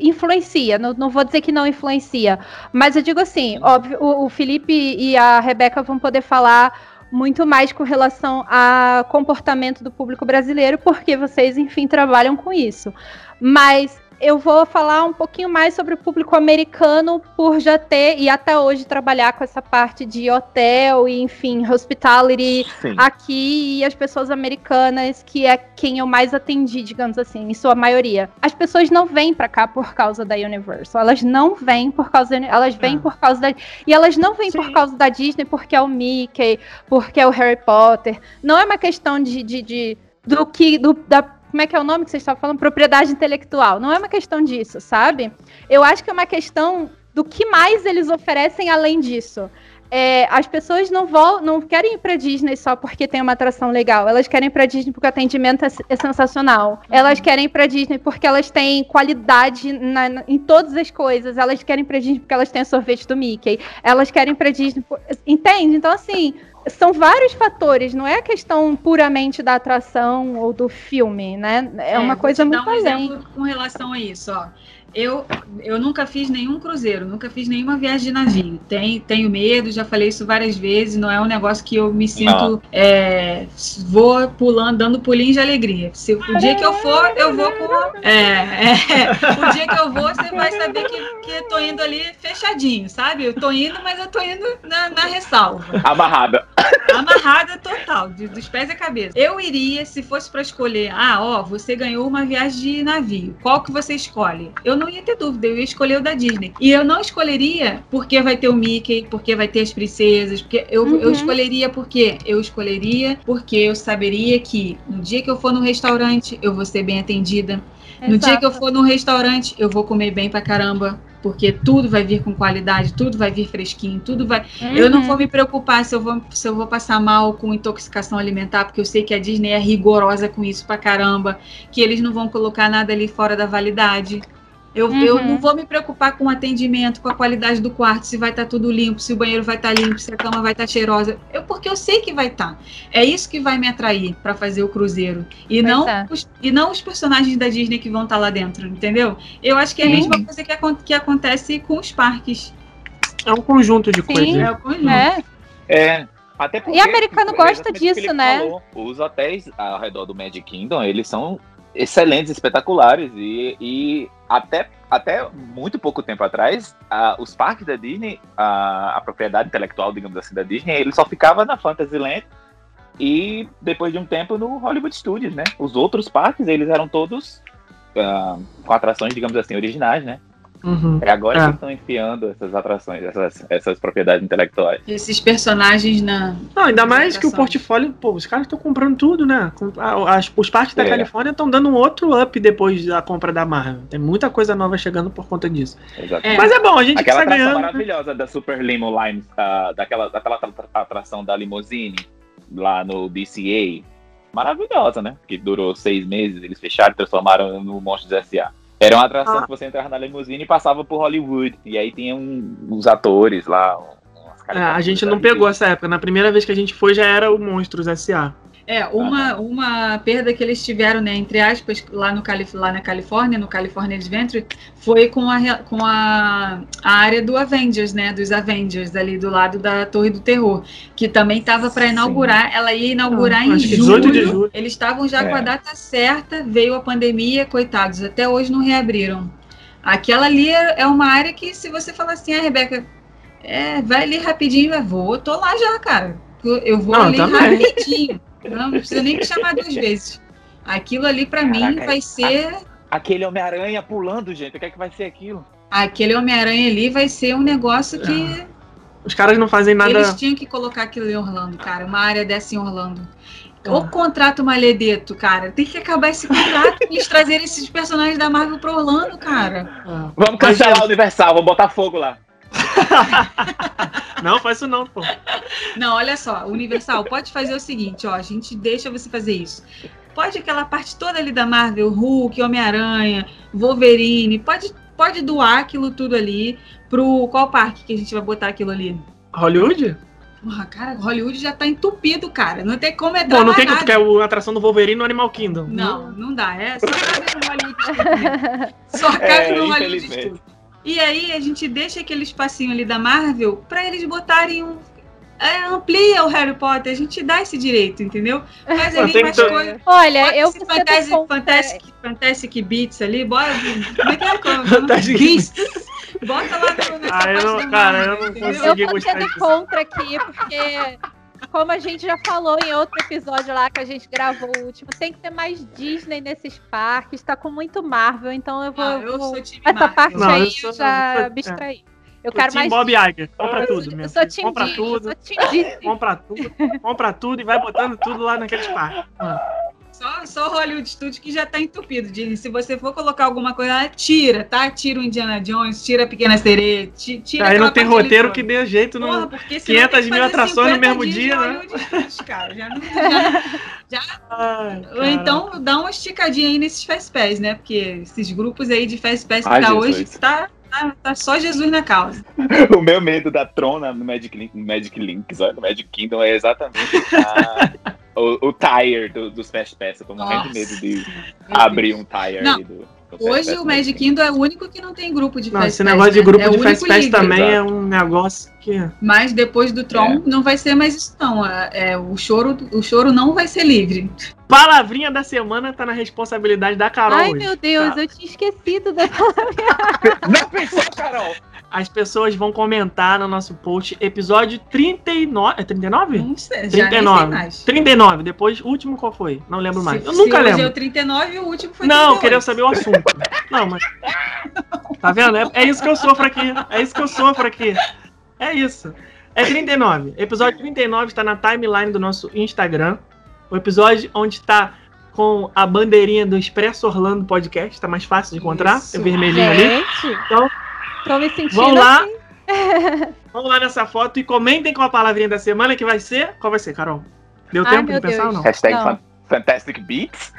influencia, não, não vou dizer que não influencia, mas eu digo assim, óbvio, o, o Felipe e a Rebeca vão poder falar muito mais com relação a comportamento do público brasileiro, porque vocês, enfim, trabalham com isso. Mas eu vou falar um pouquinho mais sobre o público americano por já ter e até hoje trabalhar com essa parte de hotel e enfim, hospitality Sim. aqui e as pessoas americanas, que é quem eu mais atendi, digamos assim, em sua maioria. As pessoas não vêm para cá por causa da Universal, elas não vêm por causa elas vêm ah. por causa da e elas não vêm Sim. por causa da Disney porque é o Mickey, porque é o Harry Potter. Não é uma questão de, de, de do que do, da como é que é o nome que vocês estavam falando? Propriedade intelectual. Não é uma questão disso, sabe? Eu acho que é uma questão do que mais eles oferecem além disso. É, as pessoas não vão, não querem ir para Disney só porque tem uma atração legal. Elas querem ir para Disney porque o atendimento é, é sensacional. Elas querem ir para Disney porque elas têm qualidade na, na, em todas as coisas. Elas querem ir para Disney porque elas têm sorvete do Mickey. Elas querem ir para Disney, por... entende? Então assim, são vários fatores, não é a questão puramente da atração ou do filme, né? É, é uma coisa muito um além. com relação a isso, ó eu, eu nunca fiz nenhum cruzeiro, nunca fiz nenhuma viagem de navio. Tem, tenho medo, já falei isso várias vezes, não é um negócio que eu me sinto. É, vou pulando, dando pulinho de alegria. Se, o dia que eu for, eu vou com. É, é, o dia que eu vou, você vai saber que, que eu tô indo ali fechadinho, sabe? Eu tô indo, mas eu tô indo na, na ressalva. Amarrada. Amarrada total, de, dos pés à cabeça. Eu iria, se fosse para escolher, ah, ó, você ganhou uma viagem de navio. Qual que você escolhe? Eu não não ia ter dúvida, eu ia escolher o da Disney. E eu não escolheria porque vai ter o Mickey, porque vai ter as princesas, porque eu, uhum. eu escolheria porque eu escolheria porque eu saberia que no dia que eu for no restaurante eu vou ser bem atendida. Exato. No dia que eu for no restaurante, eu vou comer bem pra caramba porque tudo vai vir com qualidade, tudo vai vir fresquinho, tudo vai. Uhum. Eu não vou me preocupar se eu vou, se eu vou passar mal com intoxicação alimentar, porque eu sei que a Disney é rigorosa com isso pra caramba, que eles não vão colocar nada ali fora da validade. Eu, uhum. eu não vou me preocupar com o atendimento, com a qualidade do quarto, se vai estar tá tudo limpo, se o banheiro vai estar tá limpo, se a cama vai estar tá cheirosa. Eu, porque eu sei que vai estar. Tá. É isso que vai me atrair para fazer o cruzeiro. E não, é. os, e não os personagens da Disney que vão estar tá lá dentro, entendeu? Eu acho que é a mesma coisa que, que acontece com os parques. É um conjunto de Sim, coisas. É um conjunto. É. é. Até porque, e americano gosta disso, né? Falou, os hotéis ao redor do Magic Kingdom, eles são excelentes, espetaculares. E, e até, até muito pouco tempo atrás, a, os parques da Disney, a, a, propriedade intelectual, digamos assim, da Disney, ele só ficava na Fantasyland e depois de um tempo no Hollywood Studios, né? Os outros parques, eles eram todos uh, com atrações, digamos assim, originais, né? Uhum. É agora é. que estão enfiando essas atrações, essas, essas propriedades intelectuais. Esses personagens na. Não, ainda mais que o portfólio, pô, os caras estão comprando tudo, né? As, os parques da é. Califórnia estão dando um outro up depois da compra da Marvel. Tem muita coisa nova chegando por conta disso. É. Mas é bom, a gente Aquela que tá ganhando. maravilhosa da Super Limo Line, uh, daquela, daquela atração da limousine lá no DCA. Maravilhosa, né? Que durou seis meses, eles fecharam e transformaram no Monstros S.A. Era uma atração ah. que você entrava na limusine e passava por Hollywood. E aí tinha um, uns atores lá. É, a gente não pegou essa época. Na primeira vez que a gente foi já era o Monstros S.A. É, uma, uma perda que eles tiveram, né, entre aspas, lá, no Calif lá na Califórnia, no California Adventure, foi com a, com a, a área do Avengers, né, dos Avengers, ali do lado da Torre do Terror, que também estava para inaugurar, ela ia inaugurar em julho, julho, eles estavam já é. com a data certa, veio a pandemia, coitados, até hoje não reabriram. Aquela ali é, é uma área que, se você falar assim, ah, Rebeca, é, vai ali rapidinho, eu vou, tô lá já, cara. Eu vou não, ali também. rapidinho. Não, não precisa nem me chamar duas vezes. Aquilo ali para mim vai ser. A, aquele Homem-Aranha pulando, gente. O que é que vai ser aquilo? Aquele Homem-Aranha ali vai ser um negócio que. Os caras não fazem nada. Eles tinham que colocar aquilo em Orlando, cara. Uma área dessa em Orlando. O contrato maledeto, cara. Tem que acabar esse contrato e eles trazerem esses personagens da Marvel pro Orlando, cara. É. Vamos cancelar o Universal, vamos botar fogo lá. não, faz isso não, pô. Não, olha só, Universal, pode fazer o seguinte, ó, a gente deixa você fazer isso. Pode aquela parte toda ali da Marvel, Hulk, Homem-Aranha, Wolverine, pode, pode doar aquilo tudo ali pro qual parque que a gente vai botar aquilo ali? Hollywood? Porra, cara, Hollywood já tá entupido, cara. Não tem como entrar Bom, não tem que quer a atração do Wolverine no Animal Kingdom. Não, não dá. É só cabe no Hollywood Só cabe é, no Hollywood. E aí a gente deixa aquele espacinho ali da Marvel para eles botarem um. É, amplia o Harry Potter, a gente dá esse direito, entendeu? Faz ali umas coisas. Olha, eu Fantastic, Fantastic, Fantastic Beats ali, bora. Como é que é? Fantastic Beats. Bota lá no, ah, eu não, cara, eu não consegui Eu tô sendo contra aqui, porque como a gente já falou em outro episódio lá que a gente gravou o último, tem que ter mais Disney nesses parques, tá com muito Marvel, então eu vou. Ah, eu vou essa Marvel. parte não, aí eu, sou, eu já sou, abstraí. Eu quero mais. Bob Iger, compra tudo mesmo. Eu sou Tim compra tudo. compra tudo, compra tudo e vai botando tudo lá naqueles parques. Ah. Só, só Hollywood Studios que já tá entupido. De, se você for colocar alguma coisa, tira, tá? Tira o Indiana Jones, tira a Pequena Sereia, tira Aí não tem roteiro que dê jeito, não. Porra, 500 mil atrações no mesmo dia, né? Studios, cara. Já não. Já, já... Ai, Ou então dá uma esticadinha aí nesses Fast Pass, né? Porque esses grupos aí de Fast Pass que Ai, tá Jesus. hoje tá Tá, tá, só Jesus na causa. o meu medo da trona no Magic Link, no Magic Links, no Magic Kingdom é exatamente a, o, o tire do, dos Fast Pass. Eu tô morrendo de medo de abrir um tire não. do. Hoje o Magic Kingdom é o único que não tem grupo de não, Fast Esse negócio de grupo né? de é Fast Pass também é um negócio que. Mas depois do Tron é. não vai ser mais isso, não. É, é, o, choro, o choro não vai ser livre. Palavrinha da semana tá na responsabilidade da Carol. Ai, meu Deus, tá. eu tinha esquecido da palavrinha. não pensou, Carol? As pessoas vão comentar no nosso post episódio 39. É 39? Não sei, 39. mais. 39. Depois, o último qual foi? Não lembro mais. Se, eu nunca lembro. Hoje é o 39 e o último foi Não, 38. queria saber o assunto. não, mas. Tá vendo? É, é isso que eu sofro aqui. É isso que eu sofro aqui. É isso. É 39. Episódio 39 está na timeline do nosso Instagram. O episódio onde está com a bandeirinha do Expresso Orlando Podcast. Está mais fácil de encontrar. Isso. É vermelhinho Gente. ali. Então, Tô me sentindo Vamos lá. Assim. Vamos lá nessa foto e comentem com a palavrinha da semana que vai ser. Qual vai ser, Carol? Deu Ai, tempo de pensar Deus. ou não? Hashtag não. Fantastic Beats?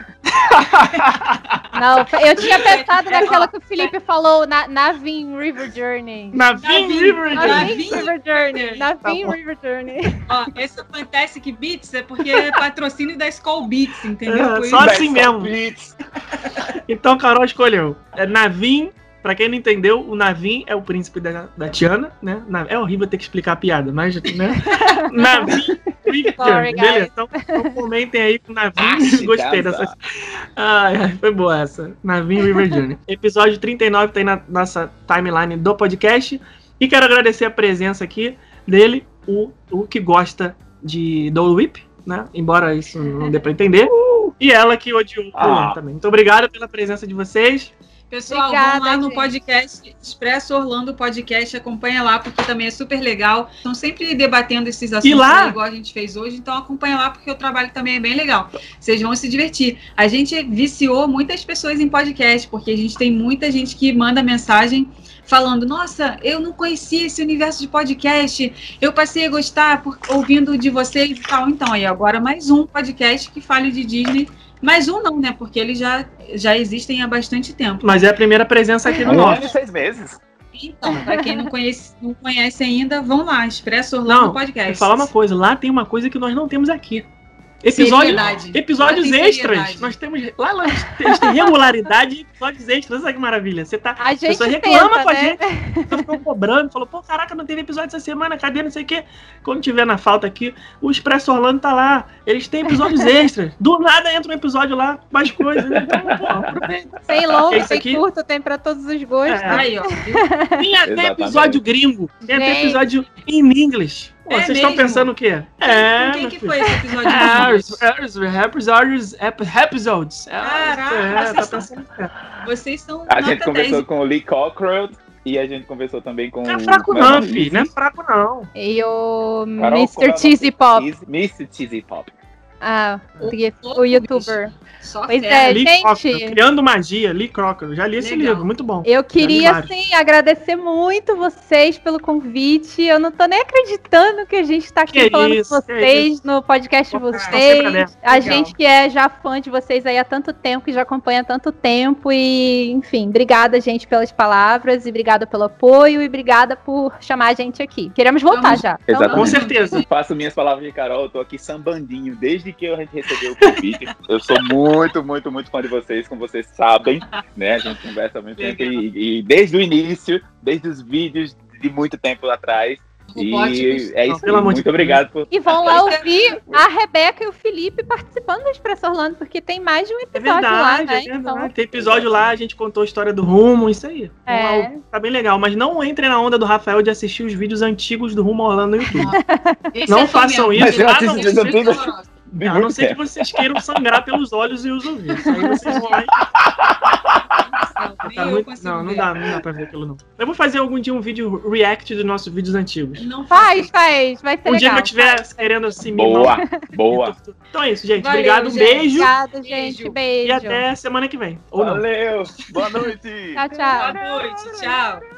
Não, eu tinha pensado naquela que o Felipe falou, na, Navin River Journey. Navin River Journey. Navin River Journey. Navin tá River Journey. Ó, esse Fantastic Beats é porque é patrocínio da Skull Beats, entendeu? É, só assim mesmo. Beats. Então, Carol escolheu. É Navin Pra quem não entendeu, o Navin é o príncipe da, da Tiana, né? É horrível ter que explicar a piada, mas, né? Navin Sorry, Beleza, então, então, comentem aí com Navin. Ah, Gostei dessa. Ai, ai, foi boa essa. Navin River Journey. Episódio 39 tá aí na nossa timeline do podcast. E quero agradecer a presença aqui dele, o, o que gosta de Dole Whip, né? Embora isso não dê pra entender. Uh! E ela que odiou o ah. também. Muito obrigado pela presença de vocês. Pessoal, Obrigada, vão lá no gente. podcast Expresso Orlando Podcast, acompanha lá, porque também é super legal. Estão sempre debatendo esses assuntos lá... igual a gente fez hoje, então acompanha lá, porque o trabalho também é bem legal. Vocês vão se divertir. A gente viciou muitas pessoas em podcast, porque a gente tem muita gente que manda mensagem falando: Nossa, eu não conhecia esse universo de podcast, eu passei a gostar por, ouvindo de vocês e tal. Então, aí agora mais um podcast que fale de Disney mais um não, né? Porque eles já, já existem há bastante tempo. Mas é a primeira presença aqui no um nosso. seis meses. Então, para quem não conhece, não conhece ainda, vão lá, Expresso Orlando não, Podcast. Vou falar uma coisa, lá tem uma coisa que nós não temos aqui. Episódio, episódios extras. Nós temos. Lá nós tem regularidade e episódios extras. Olha que maravilha. Você tá. A gente você reclama tenta, com a né? gente. Você ficou cobrando, falou, pô, caraca, não teve episódio essa semana, cadê? Não sei o quê. Quando tiver na falta aqui, o Expresso Orlando tá lá. Eles têm episódios extras. Do nada entra um episódio lá, mais coisas. Então, pô, aproveita. Tem longo, é tem aqui. curto, tem pra todos os gostos. É. Aí, ó. Tem até episódio gringo. Tem até episódio em inglês. Pô, é vocês estão pensando o quê? É. Quem que foi esse episódio? Episódios. Episodes. É, Caraca, é, tá pensando Vocês são. A gente conversou 10. com o Lee Cockrell e a gente conversou também com. Não é fraco, não, filho. Não é fraco, não. E o Mr. Cheesy Pop. Mr. Cheesy Pop. Ah, o, o youtuber. Só pois é, Lee gente. Crocker, Criando Magia, Lee Crocker. Já li esse Legal. livro, muito bom. Eu queria, sim, agradecer muito vocês pelo convite. Eu não tô nem acreditando que a gente tá aqui que falando isso, com vocês no podcast de vocês. A gente que é já fã de vocês aí há tanto tempo, que já acompanha há tanto tempo. E, enfim, obrigada, gente, pelas palavras, e obrigada pelo apoio, e obrigada por chamar a gente aqui. Queremos voltar Vamos. já. Então, com certeza. Faço minhas palavras de Carol, eu tô aqui sambandinho desde que a gente recebeu o convite. eu sou muito muito, muito, fã de vocês, como vocês sabem, né? A gente conversa muito tempo e, e, desde o início, desde os vídeos de muito tempo atrás. E é isso aí, muito obrigado por... E vão lá ouvir a Rebeca e o Felipe participando do Expresso Orlando, porque tem mais de um episódio é verdade, lá, né? É então... Tem episódio lá, a gente contou a história do Rumo, isso aí. É. Tá bem legal, mas não entrem na onda do Rafael de assistir os vídeos antigos do Rumo Orlando no YouTube. não é façam isso. Mas eu assisto a não ser que vocês queiram sangrar pelos olhos e os ouvidos. Aí vocês vão lá Tá muito... Não, não dá, não dá pra ver aquilo não. Eu vou fazer algum dia um vídeo react dos nossos vídeos antigos. Não faz, faz, vai ser Um legal, dia que eu estiver querendo assim Boa, boa. Então é isso, gente. Valeu, Obrigado, um beijo. Obrigada, gente. Beijo. E até semana que vem. Ou Valeu. Não. Boa noite. tchau, tchau. Boa noite, tchau.